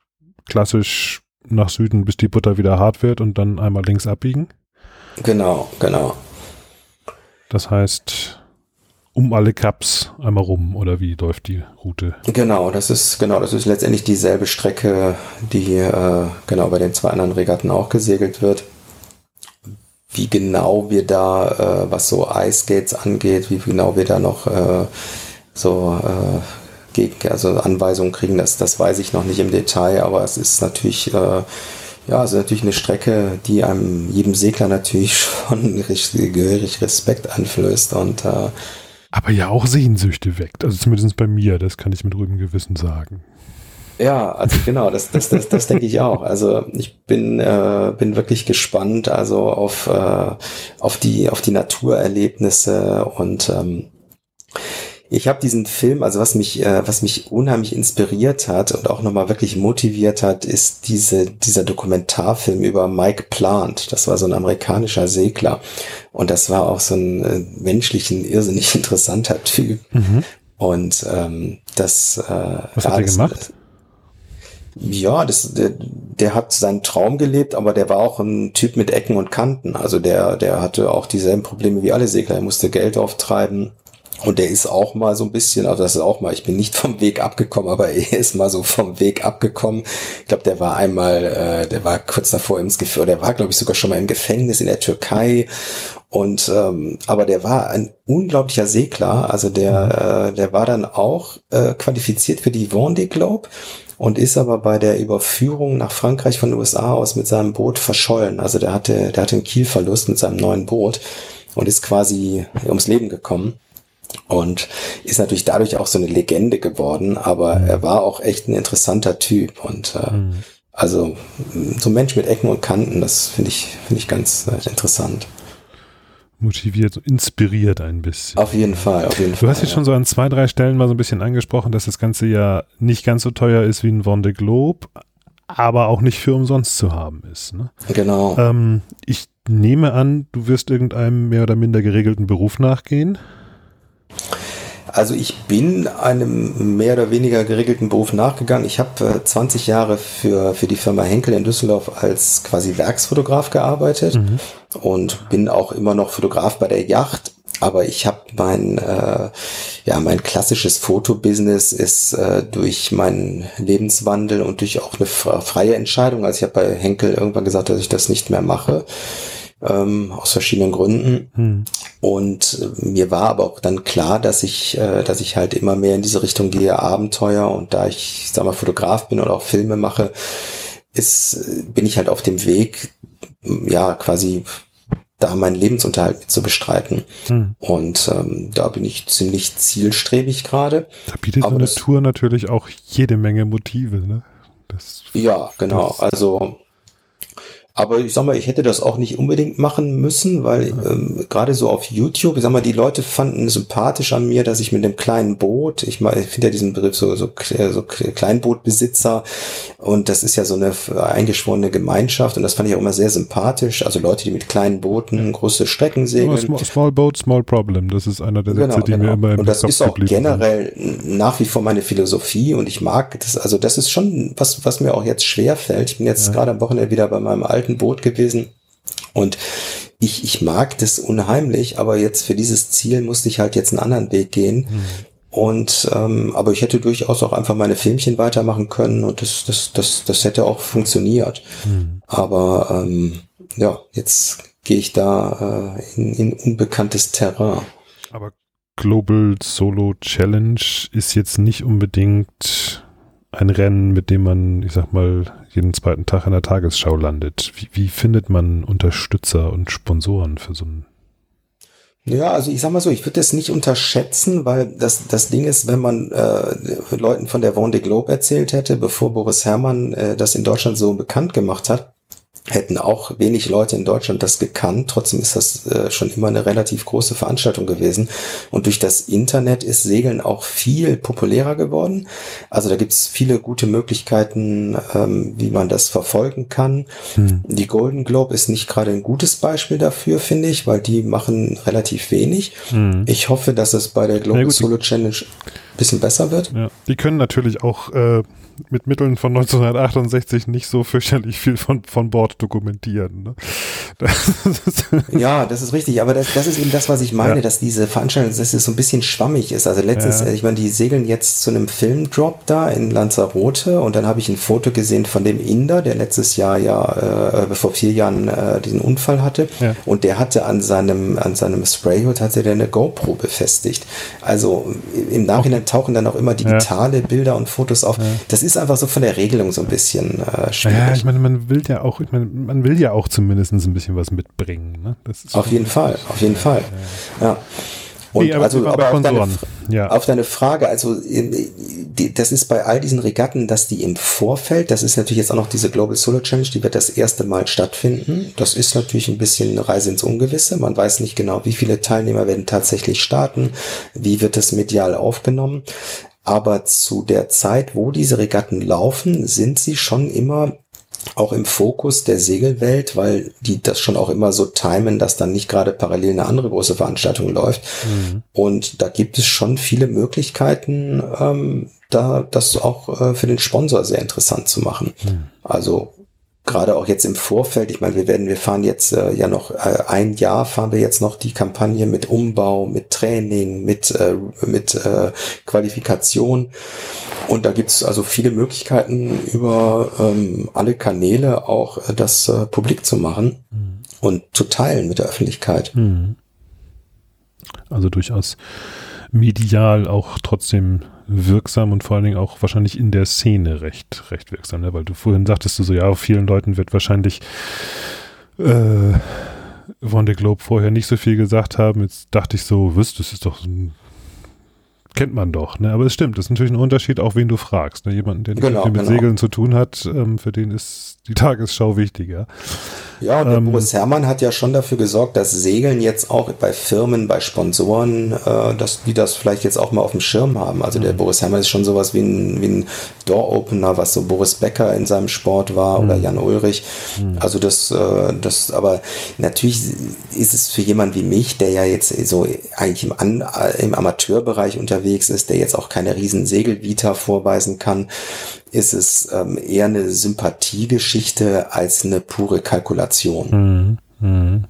klassisch nach Süden, bis die Butter wieder hart wird und dann einmal links abbiegen? Genau, genau. Das heißt, um alle Cups einmal rum oder wie läuft die Route? Genau, das ist genau, das ist letztendlich dieselbe Strecke, die äh, genau bei den zwei anderen Regatten auch gesegelt wird. Wie genau wir da, äh, was so Ice Gates angeht, wie genau wir da noch äh, so äh, also Anweisungen kriegen, das, das weiß ich noch nicht im Detail, aber es ist natürlich, äh, ja, also natürlich eine Strecke, die einem jedem Segler natürlich schon richtig, gehörig Respekt einflößt und äh, aber ja auch Sehnsüchte weckt, also zumindest bei mir, das kann ich mit ruhigem Gewissen sagen. Ja, also genau, das, das, das, das denke ich auch. Also ich bin, äh, bin wirklich gespannt, also auf, äh, auf die, auf die Naturerlebnisse und ähm, ich habe diesen Film, also was mich, äh, was mich unheimlich inspiriert hat und auch nochmal wirklich motiviert hat, ist diese, dieser Dokumentarfilm über Mike Plant. Das war so ein amerikanischer Segler. Und das war auch so ein äh, menschlichen, irrsinnig interessanter Typ. Mhm. Und ähm, das. Äh, was hat er gemacht? Ja, das, der, der hat seinen Traum gelebt, aber der war auch ein Typ mit Ecken und Kanten. Also der, der hatte auch dieselben Probleme wie alle Segler. Er musste Geld auftreiben und der ist auch mal so ein bisschen, also das ist auch mal, ich bin nicht vom Weg abgekommen, aber er ist mal so vom Weg abgekommen. Ich glaube, der war einmal, äh, der war kurz davor ins Gefängnis, der war, glaube ich, sogar schon mal im Gefängnis in der Türkei. Und ähm, aber der war ein unglaublicher Segler. Also der, äh, der war dann auch äh, qualifiziert für die Vendée Globe und ist aber bei der Überführung nach Frankreich von den USA aus mit seinem Boot verschollen. Also der hatte, der hatte einen Kielverlust mit seinem neuen Boot und ist quasi ums Leben gekommen und ist natürlich dadurch auch so eine Legende geworden, aber mhm. er war auch echt ein interessanter Typ und äh, mhm. also so ein Mensch mit Ecken und Kanten, das finde ich finde ich ganz äh, interessant. Motiviert, inspiriert ein bisschen. Auf jeden Fall, auf jeden du Fall. Du hast jetzt ja. schon so an zwei, drei Stellen mal so ein bisschen angesprochen, dass das Ganze ja nicht ganz so teuer ist wie ein Vendée Globe, aber auch nicht für umsonst zu haben ist. Ne? Genau. Ähm, ich nehme an, du wirst irgendeinem mehr oder minder geregelten Beruf nachgehen. Also ich bin einem mehr oder weniger geregelten Beruf nachgegangen. Ich habe äh, 20 Jahre für, für die Firma Henkel in Düsseldorf als quasi Werksfotograf gearbeitet mhm. und bin auch immer noch Fotograf bei der Yacht. Aber ich habe mein, äh, ja, mein klassisches Fotobusiness ist äh, durch meinen Lebenswandel und durch auch eine freie Entscheidung. Also ich habe bei Henkel irgendwann gesagt, dass ich das nicht mehr mache ähm, aus verschiedenen Gründen. Hm. Und äh, mir war aber auch dann klar, dass ich, äh, dass ich halt immer mehr in diese Richtung gehe, Abenteuer. Und da ich, sag mal, Fotograf bin oder auch Filme mache, ist, bin ich halt auf dem Weg, ja, quasi da meinen Lebensunterhalt zu bestreiten. Hm. Und ähm, da bin ich ziemlich zielstrebig gerade. Da bietet aber so eine Tour natürlich auch jede Menge Motive, ne? Das, ja, genau. Das, also aber ich sag mal, ich hätte das auch nicht unbedingt machen müssen, weil ähm, gerade so auf YouTube, ich sag mal, die Leute fanden sympathisch an mir, dass ich mit dem kleinen Boot, ich mal, ich finde ja diesen Begriff so, so, so Kleinbootbesitzer und das ist ja so eine eingeschworene Gemeinschaft und das fand ich auch immer sehr sympathisch. Also Leute, die mit kleinen Booten große Strecken segeln. Small, small, Boat, Small Problem. Das ist einer der Sätze, genau, die genau. mir immer im Und das Kopf ist auch generell sind. nach wie vor meine Philosophie und ich mag das. Also das ist schon was, was mir auch jetzt schwer fällt. Ich bin jetzt ja. gerade am Wochenende wieder bei meinem alten Boot gewesen und ich, ich mag das unheimlich, aber jetzt für dieses Ziel musste ich halt jetzt einen anderen Weg gehen. Mhm. Und ähm, aber ich hätte durchaus auch einfach meine Filmchen weitermachen können und das, das, das, das hätte auch funktioniert. Mhm. Aber ähm, ja, jetzt gehe ich da äh, in, in unbekanntes Terrain. Aber Global Solo Challenge ist jetzt nicht unbedingt ein Rennen, mit dem man, ich sag mal, jeden zweiten Tag in der Tagesschau landet. Wie, wie findet man Unterstützer und Sponsoren für so ein ja, also ich sag mal so, ich würde das nicht unterschätzen, weil das, das Ding ist, wenn man äh, Leuten von der Vendée Globe erzählt hätte, bevor Boris Herrmann äh, das in Deutschland so bekannt gemacht hat, hätten auch wenig Leute in Deutschland das gekannt. Trotzdem ist das äh, schon immer eine relativ große Veranstaltung gewesen. Und durch das Internet ist Segeln auch viel populärer geworden. Also da gibt es viele gute Möglichkeiten, ähm, wie man das verfolgen kann. Hm. Die Golden Globe ist nicht gerade ein gutes Beispiel dafür, finde ich, weil die machen relativ wenig. Hm. Ich hoffe, dass es bei der Global Solo Challenge bisschen besser wird. Ja, die können natürlich auch äh, mit Mitteln von 1968 nicht so fürchterlich viel von, von Bord dokumentieren. Ne? Das ja, das ist richtig, aber das, das ist eben das, was ich meine, ja. dass diese Veranstaltung, dass es so ein bisschen schwammig ist. Also letztens, ja. ich meine, die segeln jetzt zu einem Filmdrop da in Lanzarote und dann habe ich ein Foto gesehen von dem Inder, der letztes Jahr ja, äh, vor vier Jahren äh, diesen Unfall hatte ja. und der hatte an seinem, an seinem Sprayhood hatte der eine GoPro befestigt. Also im Nachhinein tauchen dann auch immer digitale Bilder und Fotos auf. Das ist ist einfach so von der Regelung so ein bisschen äh, schwierig. Ja, ich meine, man will ja auch, ich meine, man will ja auch zumindest ein bisschen was mitbringen. Ne? auf jeden Fall, auf jeden Fall. Ja. Und nee, aber also aber auf deine, ja. Auf deine Frage, also die, das ist bei all diesen Regatten, dass die im Vorfeld, das ist natürlich jetzt auch noch diese Global Solo Challenge, die wird das erste Mal stattfinden. Das ist natürlich ein bisschen eine Reise ins Ungewisse. Man weiß nicht genau, wie viele Teilnehmer werden tatsächlich starten, wie wird das medial aufgenommen. Aber zu der Zeit, wo diese Regatten laufen, sind sie schon immer auch im Fokus der Segelwelt, weil die das schon auch immer so timen, dass dann nicht gerade parallel eine andere große Veranstaltung läuft. Mhm. Und da gibt es schon viele Möglichkeiten, ähm, da das auch äh, für den Sponsor sehr interessant zu machen. Mhm. Also gerade auch jetzt im Vorfeld, ich meine, wir werden, wir fahren jetzt äh, ja noch äh, ein Jahr fahren wir jetzt noch die Kampagne mit Umbau, mit Training, mit, äh, mit äh, Qualifikation. Und da gibt's also viele Möglichkeiten, über ähm, alle Kanäle auch äh, das äh, publik zu machen mhm. und zu teilen mit der Öffentlichkeit. Mhm. Also durchaus medial auch trotzdem wirksam und vor allen Dingen auch wahrscheinlich in der Szene recht, recht wirksam, ne? weil du vorhin sagtest du so, ja, vielen Leuten wird wahrscheinlich äh, von der Globe vorher nicht so viel gesagt haben. Jetzt dachte ich so, wisst, das ist doch ein kennt man doch, ne? Aber es stimmt, das ist natürlich ein Unterschied, auch wen du fragst. Ne? Jemanden, der nicht genau, mit genau. Segeln zu tun hat, ähm, für den ist die Tagesschau wichtiger. Ja, und ähm, Boris Herrmann hat ja schon dafür gesorgt, dass Segeln jetzt auch bei Firmen, bei Sponsoren, äh, dass die das vielleicht jetzt auch mal auf dem Schirm haben. Also der mhm. Boris Herrmann ist schon sowas wie ein, wie ein Door-Opener, was so Boris Becker in seinem Sport war oder mhm. Jan Ulrich. Mhm. Also das, äh, das, aber natürlich ist es für jemanden wie mich, der ja jetzt so eigentlich im, An im Amateurbereich unterwegs ist, der jetzt auch keine riesen Segelvita vorweisen kann, ist es ähm, eher eine Sympathiegeschichte als eine pure Kalkulation. Mhm. Mhm.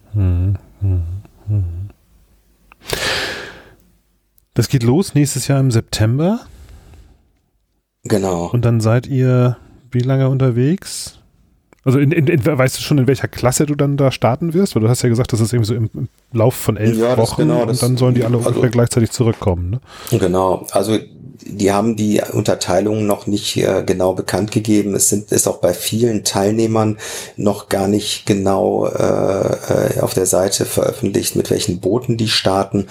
Mhm. Das geht los nächstes Jahr im September. Genau. Und dann seid ihr wie lange unterwegs? Also in, in, in, weißt du schon, in welcher Klasse du dann da starten wirst? Weil du hast ja gesagt, das ist irgendwie so im, im Lauf von elf ja, Wochen genau, und dann sollen die alle also, ungefähr gleichzeitig zurückkommen. Ne? Genau, also die haben die Unterteilung noch nicht äh, genau bekannt gegeben. Es sind, ist auch bei vielen Teilnehmern noch gar nicht genau äh, äh, auf der Seite veröffentlicht, mit welchen Booten die starten.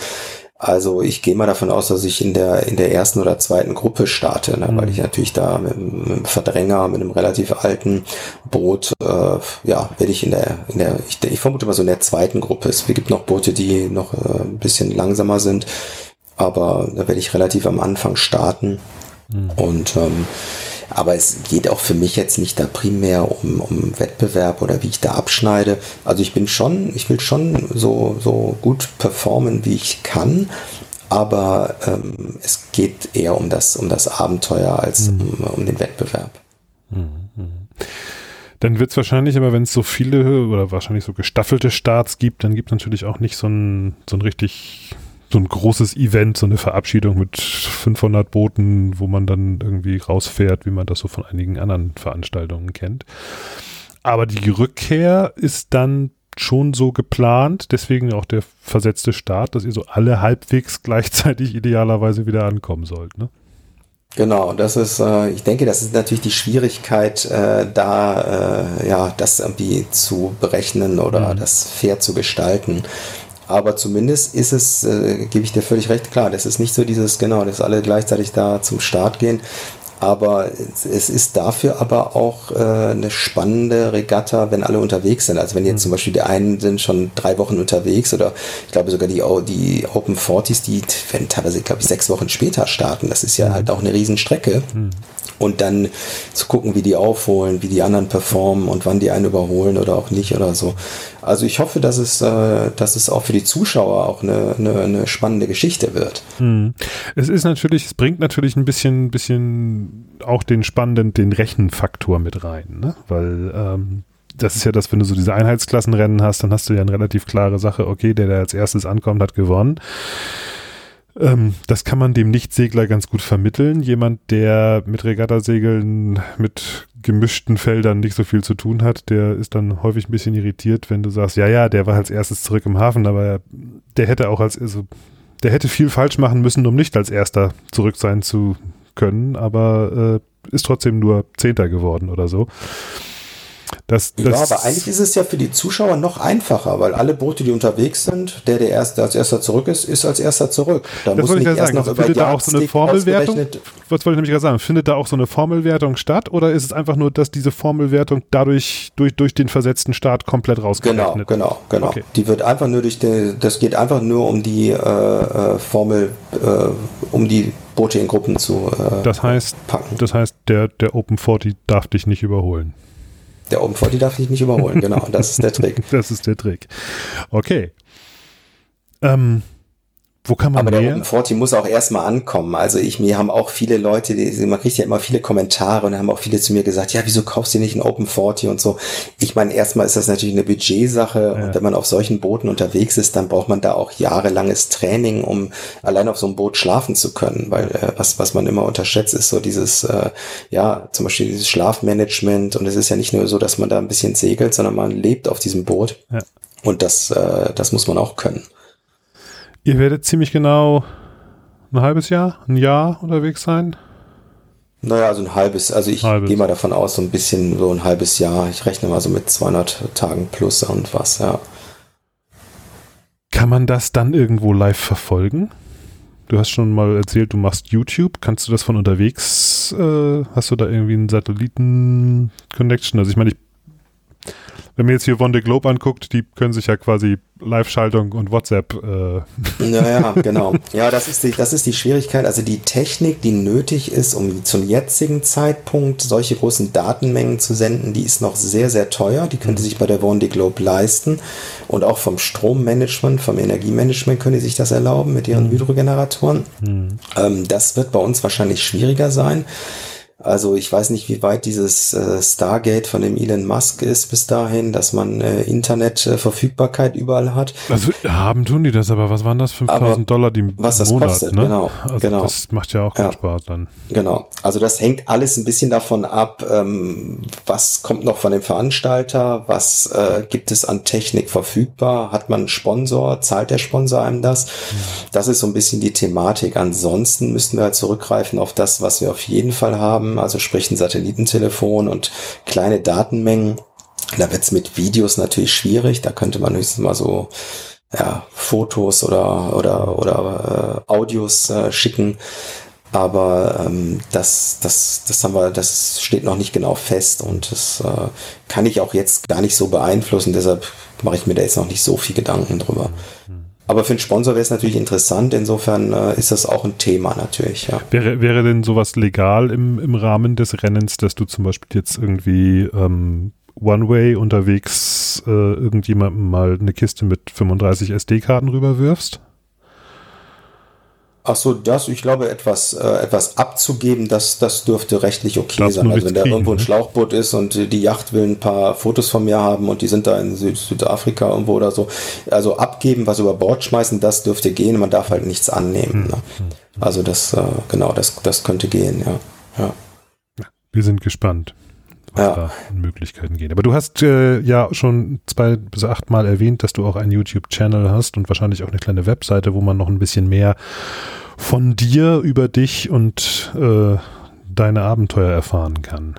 Also ich gehe mal davon aus, dass ich in der in der ersten oder zweiten Gruppe starte, ne, mhm. weil ich natürlich da mit, mit einem Verdränger, mit einem relativ alten Boot, äh, ja, werde ich in der in der ich, ich vermute mal so in der zweiten Gruppe. Es gibt noch Boote, die noch äh, ein bisschen langsamer sind aber da werde ich relativ am Anfang starten. Mhm. Und ähm, aber es geht auch für mich jetzt nicht da primär um, um Wettbewerb oder wie ich da abschneide. Also ich bin schon, ich will schon so, so gut performen, wie ich kann. Aber ähm, es geht eher um das, um das Abenteuer als mhm. um, um den Wettbewerb. Mhm. Dann wird es wahrscheinlich, aber wenn es so viele oder wahrscheinlich so gestaffelte Starts gibt, dann gibt es natürlich auch nicht so ein, so ein richtig so ein großes Event, so eine Verabschiedung mit 500 Booten, wo man dann irgendwie rausfährt, wie man das so von einigen anderen Veranstaltungen kennt. Aber die Rückkehr ist dann schon so geplant, deswegen auch der versetzte Start, dass ihr so alle halbwegs gleichzeitig idealerweise wieder ankommen sollt, ne? Genau, das ist, äh, ich denke, das ist natürlich die Schwierigkeit, äh, da äh, ja das irgendwie zu berechnen oder mhm. das fair zu gestalten. Aber zumindest ist es, äh, gebe ich dir völlig recht, klar, das ist nicht so dieses, genau, dass alle gleichzeitig da zum Start gehen. Aber es ist dafür aber auch äh, eine spannende Regatta, wenn alle unterwegs sind. Also wenn jetzt mhm. zum Beispiel die einen sind schon drei Wochen unterwegs oder ich glaube sogar die, die Open 40s, die werden teilweise, glaube ich, sechs Wochen später starten. Das ist ja mhm. halt auch eine Riesenstrecke. Mhm und dann zu gucken, wie die aufholen, wie die anderen performen und wann die einen überholen oder auch nicht oder so. Also ich hoffe, dass es, äh, dass es auch für die Zuschauer auch eine, eine, eine spannende Geschichte wird. Hm. Es ist natürlich, es bringt natürlich ein bisschen, bisschen auch den spannenden, den Rechenfaktor mit rein, ne? weil ähm, das ist ja das, wenn du so diese Einheitsklassenrennen hast, dann hast du ja eine relativ klare Sache, okay, der, der als erstes ankommt, hat gewonnen. Ähm, das kann man dem Nichtsegler ganz gut vermitteln. Jemand, der mit Regattasegeln, mit gemischten Feldern nicht so viel zu tun hat, der ist dann häufig ein bisschen irritiert, wenn du sagst, ja, ja, der war als erstes zurück im Hafen, aber der hätte auch als, also, der hätte viel falsch machen müssen, um nicht als erster zurück sein zu können, aber äh, ist trotzdem nur Zehnter geworden oder so. Das, das ja, aber eigentlich ist es ja für die Zuschauer noch einfacher, weil alle Boote, die unterwegs sind, der, der erst, als erster zurück ist, ist als erster zurück. Da das muss wollte ich ja sagen. Noch also findet da auch so eine Formelwertung? Was wollte ich nämlich gerade sagen? Findet da auch so eine Formelwertung statt oder ist es einfach nur, dass diese Formelwertung dadurch durch, durch den versetzten Start komplett rausgerechnet Genau, genau, genau. Okay. Die wird einfach nur durch den, das geht einfach nur um die äh, äh Formel, äh, um die Boote in Gruppen zu äh, das heißt, packen. Das heißt, der, der Open 40 darf dich nicht überholen. Der Open 40 darf dich nicht überholen, genau. Das ist der Trick. das ist der Trick. Okay. Ähm, wo kann man Aber mehr? der Open 40 muss auch erstmal ankommen. Also ich, mir haben auch viele Leute, die, man kriegt ja immer viele Kommentare und haben auch viele zu mir gesagt, ja, wieso kaufst du nicht einen Open 40 und so. Ich meine, erstmal ist das natürlich eine Budgetsache ja. und wenn man auf solchen Booten unterwegs ist, dann braucht man da auch jahrelanges Training, um allein auf so einem Boot schlafen zu können, weil äh, was, was man immer unterschätzt, ist so dieses, äh, ja, zum Beispiel dieses Schlafmanagement und es ist ja nicht nur so, dass man da ein bisschen segelt, sondern man lebt auf diesem Boot. Ja. Und das, äh, das muss man auch können. Ihr werdet ziemlich genau ein halbes Jahr, ein Jahr unterwegs sein? Naja, also ein halbes, also ich gehe mal davon aus, so ein bisschen so ein halbes Jahr. Ich rechne mal so mit 200 Tagen plus und was, ja. Kann man das dann irgendwo live verfolgen? Du hast schon mal erzählt, du machst YouTube. Kannst du das von unterwegs? Äh, hast du da irgendwie einen Satelliten-Connection? Also ich meine, ich wenn man jetzt hier One the Globe anguckt, die können sich ja quasi Live-Schaltung und WhatsApp. Äh. Ja, ja, genau. Ja, das ist, die, das ist die Schwierigkeit. Also die Technik, die nötig ist, um zum jetzigen Zeitpunkt solche großen Datenmengen zu senden, die ist noch sehr, sehr teuer. Die könnte sich bei der One the Globe leisten. Und auch vom Strommanagement, vom Energiemanagement können die sich das erlauben mit ihren mhm. Hydrogeneratoren. Mhm. Ähm, das wird bei uns wahrscheinlich schwieriger sein. Also ich weiß nicht, wie weit dieses äh, Stargate von dem Elon Musk ist bis dahin, dass man äh, Internetverfügbarkeit äh, überall hat. Also haben tun die das, aber was waren das? 5000 Dollar die was das Monat, kostet, ne? genau, also genau. Das macht ja auch keinen ja. Spaß dann. Genau. Also das hängt alles ein bisschen davon ab, ähm, was kommt noch von dem Veranstalter, was äh, gibt es an Technik verfügbar, hat man einen Sponsor, zahlt der Sponsor einem das? Ja. Das ist so ein bisschen die Thematik. Ansonsten müssten wir halt zurückgreifen auf das, was wir auf jeden Fall haben haben, also sprich ein Satellitentelefon und kleine Datenmengen. Da wird es mit Videos natürlich schwierig. Da könnte man höchstens mal so ja, Fotos oder oder oder äh, Audios äh, schicken. Aber ähm, das, das, das haben wir, das steht noch nicht genau fest und das äh, kann ich auch jetzt gar nicht so beeinflussen. Deshalb mache ich mir da jetzt noch nicht so viel Gedanken drüber. Mhm. Aber für einen Sponsor wäre es natürlich interessant. Insofern äh, ist das auch ein Thema natürlich. Ja. Wäre, wäre denn sowas legal im, im Rahmen des Rennens, dass du zum Beispiel jetzt irgendwie ähm, One-Way unterwegs äh, irgendjemandem mal eine Kiste mit 35 SD-Karten rüberwirfst? Ach so, das, ich glaube, etwas, äh, etwas abzugeben, das, das dürfte rechtlich okay Darfst sein. Also wenn da kriegen, irgendwo ein ne? Schlauchboot ist und die Yacht will ein paar Fotos von mir haben und die sind da in Süd Südafrika irgendwo oder so. Also abgeben, was über Bord schmeißen, das dürfte gehen. Man darf halt nichts annehmen. Hm. Ne? Hm. Also das, äh, genau, das, das könnte gehen, ja. ja. Wir sind gespannt was ja. da an Möglichkeiten geht. Aber du hast äh, ja schon zwei bis acht Mal erwähnt, dass du auch einen YouTube-Channel hast und wahrscheinlich auch eine kleine Webseite, wo man noch ein bisschen mehr von dir über dich und äh, deine Abenteuer erfahren kann.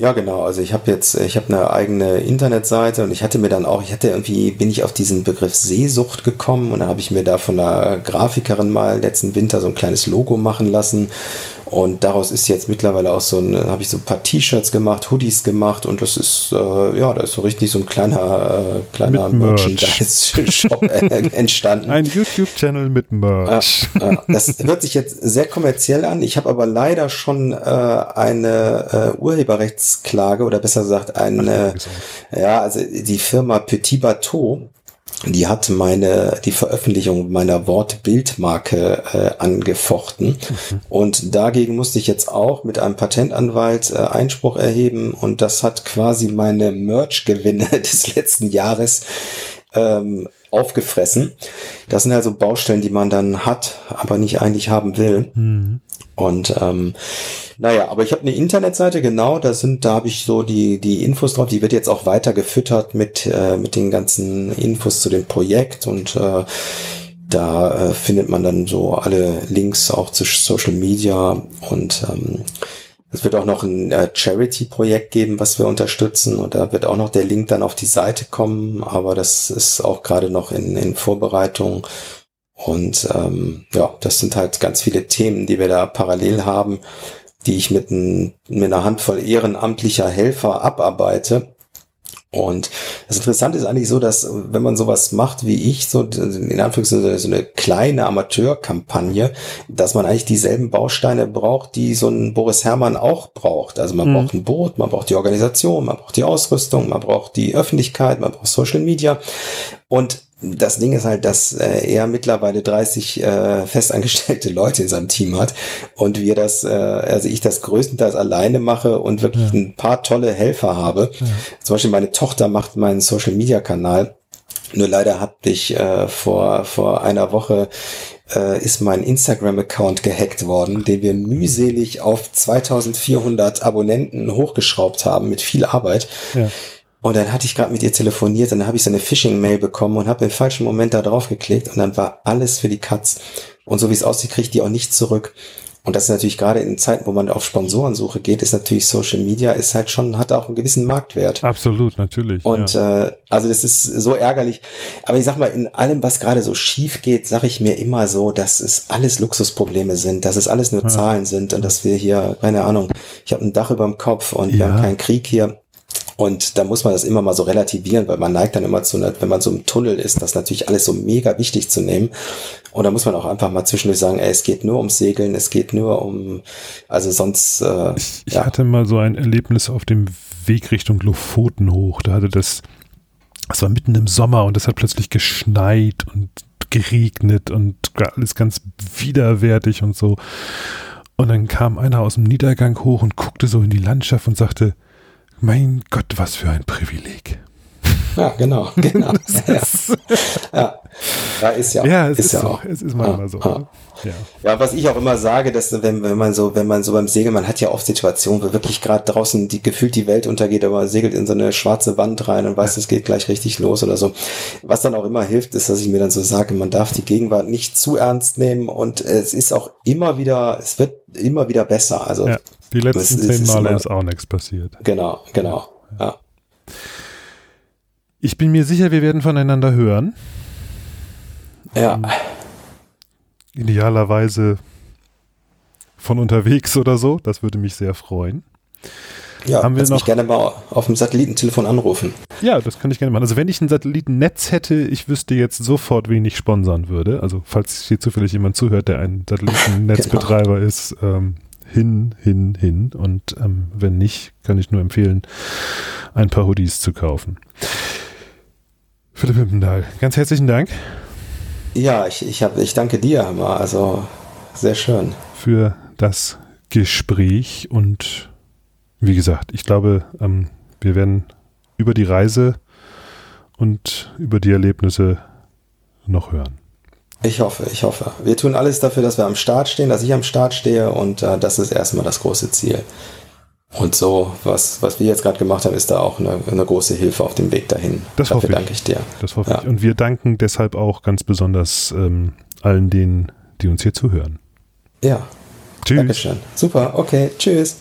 Ja, genau. Also ich habe jetzt, ich habe eine eigene Internetseite und ich hatte mir dann auch, ich hatte irgendwie, bin ich auf diesen Begriff Seesucht gekommen und dann habe ich mir da von einer Grafikerin mal letzten Winter so ein kleines Logo machen lassen und daraus ist jetzt mittlerweile auch so ein, habe ich so ein paar T-Shirts gemacht, Hoodies gemacht und das ist, äh, ja, da ist so richtig so ein kleiner, äh, kleiner Merchandise-Shop entstanden. Ein YouTube-Channel mit Merch. Äh, das hört sich jetzt sehr kommerziell an. Ich habe aber leider schon äh, eine äh, Urheberrechtsklage oder besser gesagt eine, ja, also die Firma Petit Bateau die hat meine die Veröffentlichung meiner Wortbildmarke äh, angefochten mhm. und dagegen musste ich jetzt auch mit einem Patentanwalt äh, Einspruch erheben und das hat quasi meine Merch-Gewinne des letzten Jahres ähm, aufgefressen. Das sind also Baustellen, die man dann hat, aber nicht eigentlich haben will. Mhm. Und ähm, naja, aber ich habe eine Internetseite, genau, da sind, da habe ich so die, die Infos drauf, die wird jetzt auch weiter gefüttert mit, äh, mit den ganzen Infos zu dem Projekt und äh, da äh, findet man dann so alle Links auch zu Social Media und ähm, Es wird auch noch ein äh, Charity-Projekt geben, was wir unterstützen. Und da wird auch noch der Link dann auf die Seite kommen. Aber das ist auch gerade noch in, in Vorbereitung. Und ähm, ja, das sind halt ganz viele Themen, die wir da parallel haben, die ich mit, ein, mit einer Handvoll ehrenamtlicher Helfer abarbeite. Und das Interessante ist eigentlich so, dass wenn man sowas macht wie ich, so in Anführungszeichen so eine kleine Amateurkampagne, dass man eigentlich dieselben Bausteine braucht, die so ein Boris Herrmann auch braucht. Also man mhm. braucht ein Boot, man braucht die Organisation, man braucht die Ausrüstung, man braucht die Öffentlichkeit, man braucht Social Media. Und das Ding ist halt, dass äh, er mittlerweile 30 äh, festangestellte Leute in seinem Team hat und wir das, äh, also ich das größtenteils alleine mache und wirklich ja. ein paar tolle Helfer habe. Ja. Zum Beispiel meine Tochter macht meinen Social Media Kanal. Nur leider hab ich äh, vor, vor einer Woche äh, ist mein Instagram-Account gehackt worden, den wir mühselig auf 2400 Abonnenten hochgeschraubt haben mit viel Arbeit. Ja. Und dann hatte ich gerade mit ihr telefoniert und dann habe ich so eine Phishing-Mail bekommen und habe im falschen Moment da drauf geklickt und dann war alles für die Katz. Und so wie es aussieht, kriege ich die auch nicht zurück. Und das ist natürlich gerade in Zeiten, wo man auf Sponsorensuche geht, ist natürlich Social Media, ist halt schon, hat auch einen gewissen Marktwert. Absolut, natürlich. Und ja. äh, also das ist so ärgerlich. Aber ich sag mal, in allem, was gerade so schief geht, sage ich mir immer so, dass es alles Luxusprobleme sind, dass es alles nur ja. Zahlen sind und dass wir hier, keine Ahnung, ich habe ein Dach über dem Kopf und ja. wir haben keinen Krieg hier. Und da muss man das immer mal so relativieren, weil man neigt dann immer zu, wenn man so im Tunnel ist, das natürlich alles so mega wichtig zu nehmen. Und da muss man auch einfach mal zwischendurch sagen, ey, es geht nur ums Segeln, es geht nur um, also sonst. Äh, ich, ich ja. hatte mal so ein Erlebnis auf dem Weg Richtung Lofoten hoch. Da hatte das, es war mitten im Sommer und es hat plötzlich geschneit und geregnet und alles ganz widerwärtig und so. Und dann kam einer aus dem Niedergang hoch und guckte so in die Landschaft und sagte, mein Gott, was für ein Privileg. Ja, genau, genau. ja. ja. ja. ist ja, ja es ist, ist ja so. auch. Es ist manchmal so. Ja. ja. was ich auch immer sage, dass wenn, wenn man so, wenn man so beim Segeln, man hat ja oft Situationen, wo wirklich gerade draußen die gefühlt die Welt untergeht, aber man segelt in so eine schwarze Wand rein und weiß, es geht gleich richtig los oder so. Was dann auch immer hilft, ist, dass ich mir dann so sage, man darf die Gegenwart nicht zu ernst nehmen und es ist auch immer wieder, es wird immer wieder besser. Also ja. Die letzten zehn Male ist, ist auch nichts passiert. Genau, genau. Ja. Ich bin mir sicher, wir werden voneinander hören. Ja. Um, idealerweise von unterwegs oder so. Das würde mich sehr freuen. Ja, haben wir noch, mich gerne mal auf dem Satellitentelefon anrufen. Ja, das kann ich gerne machen. Also wenn ich ein Satellitennetz hätte, ich wüsste jetzt sofort, wen ich sponsern würde. Also falls hier zufällig jemand zuhört, der ein Satellitennetzbetreiber genau. ist, ähm, hin, hin, hin. Und ähm, wenn nicht, kann ich nur empfehlen, ein paar Hoodies zu kaufen. Philipp Himpendahl, ganz herzlichen Dank. Ja, ich, ich, hab, ich danke dir, Hammer. Also sehr schön. Für das Gespräch und wie gesagt, ich glaube, ähm, wir werden über die Reise und über die Erlebnisse noch hören. Ich hoffe, ich hoffe. Wir tun alles dafür, dass wir am Start stehen, dass ich am Start stehe und äh, das ist erstmal das große Ziel. Und so, was, was wir jetzt gerade gemacht haben, ist da auch eine, eine, große Hilfe auf dem Weg dahin. Das Dafür hoffe ich. danke ich dir. Das hoffe ja. ich. Und wir danken deshalb auch ganz besonders ähm, allen denen, die uns hier zuhören. Ja. Tschüss. Dankeschön. Super, okay, tschüss.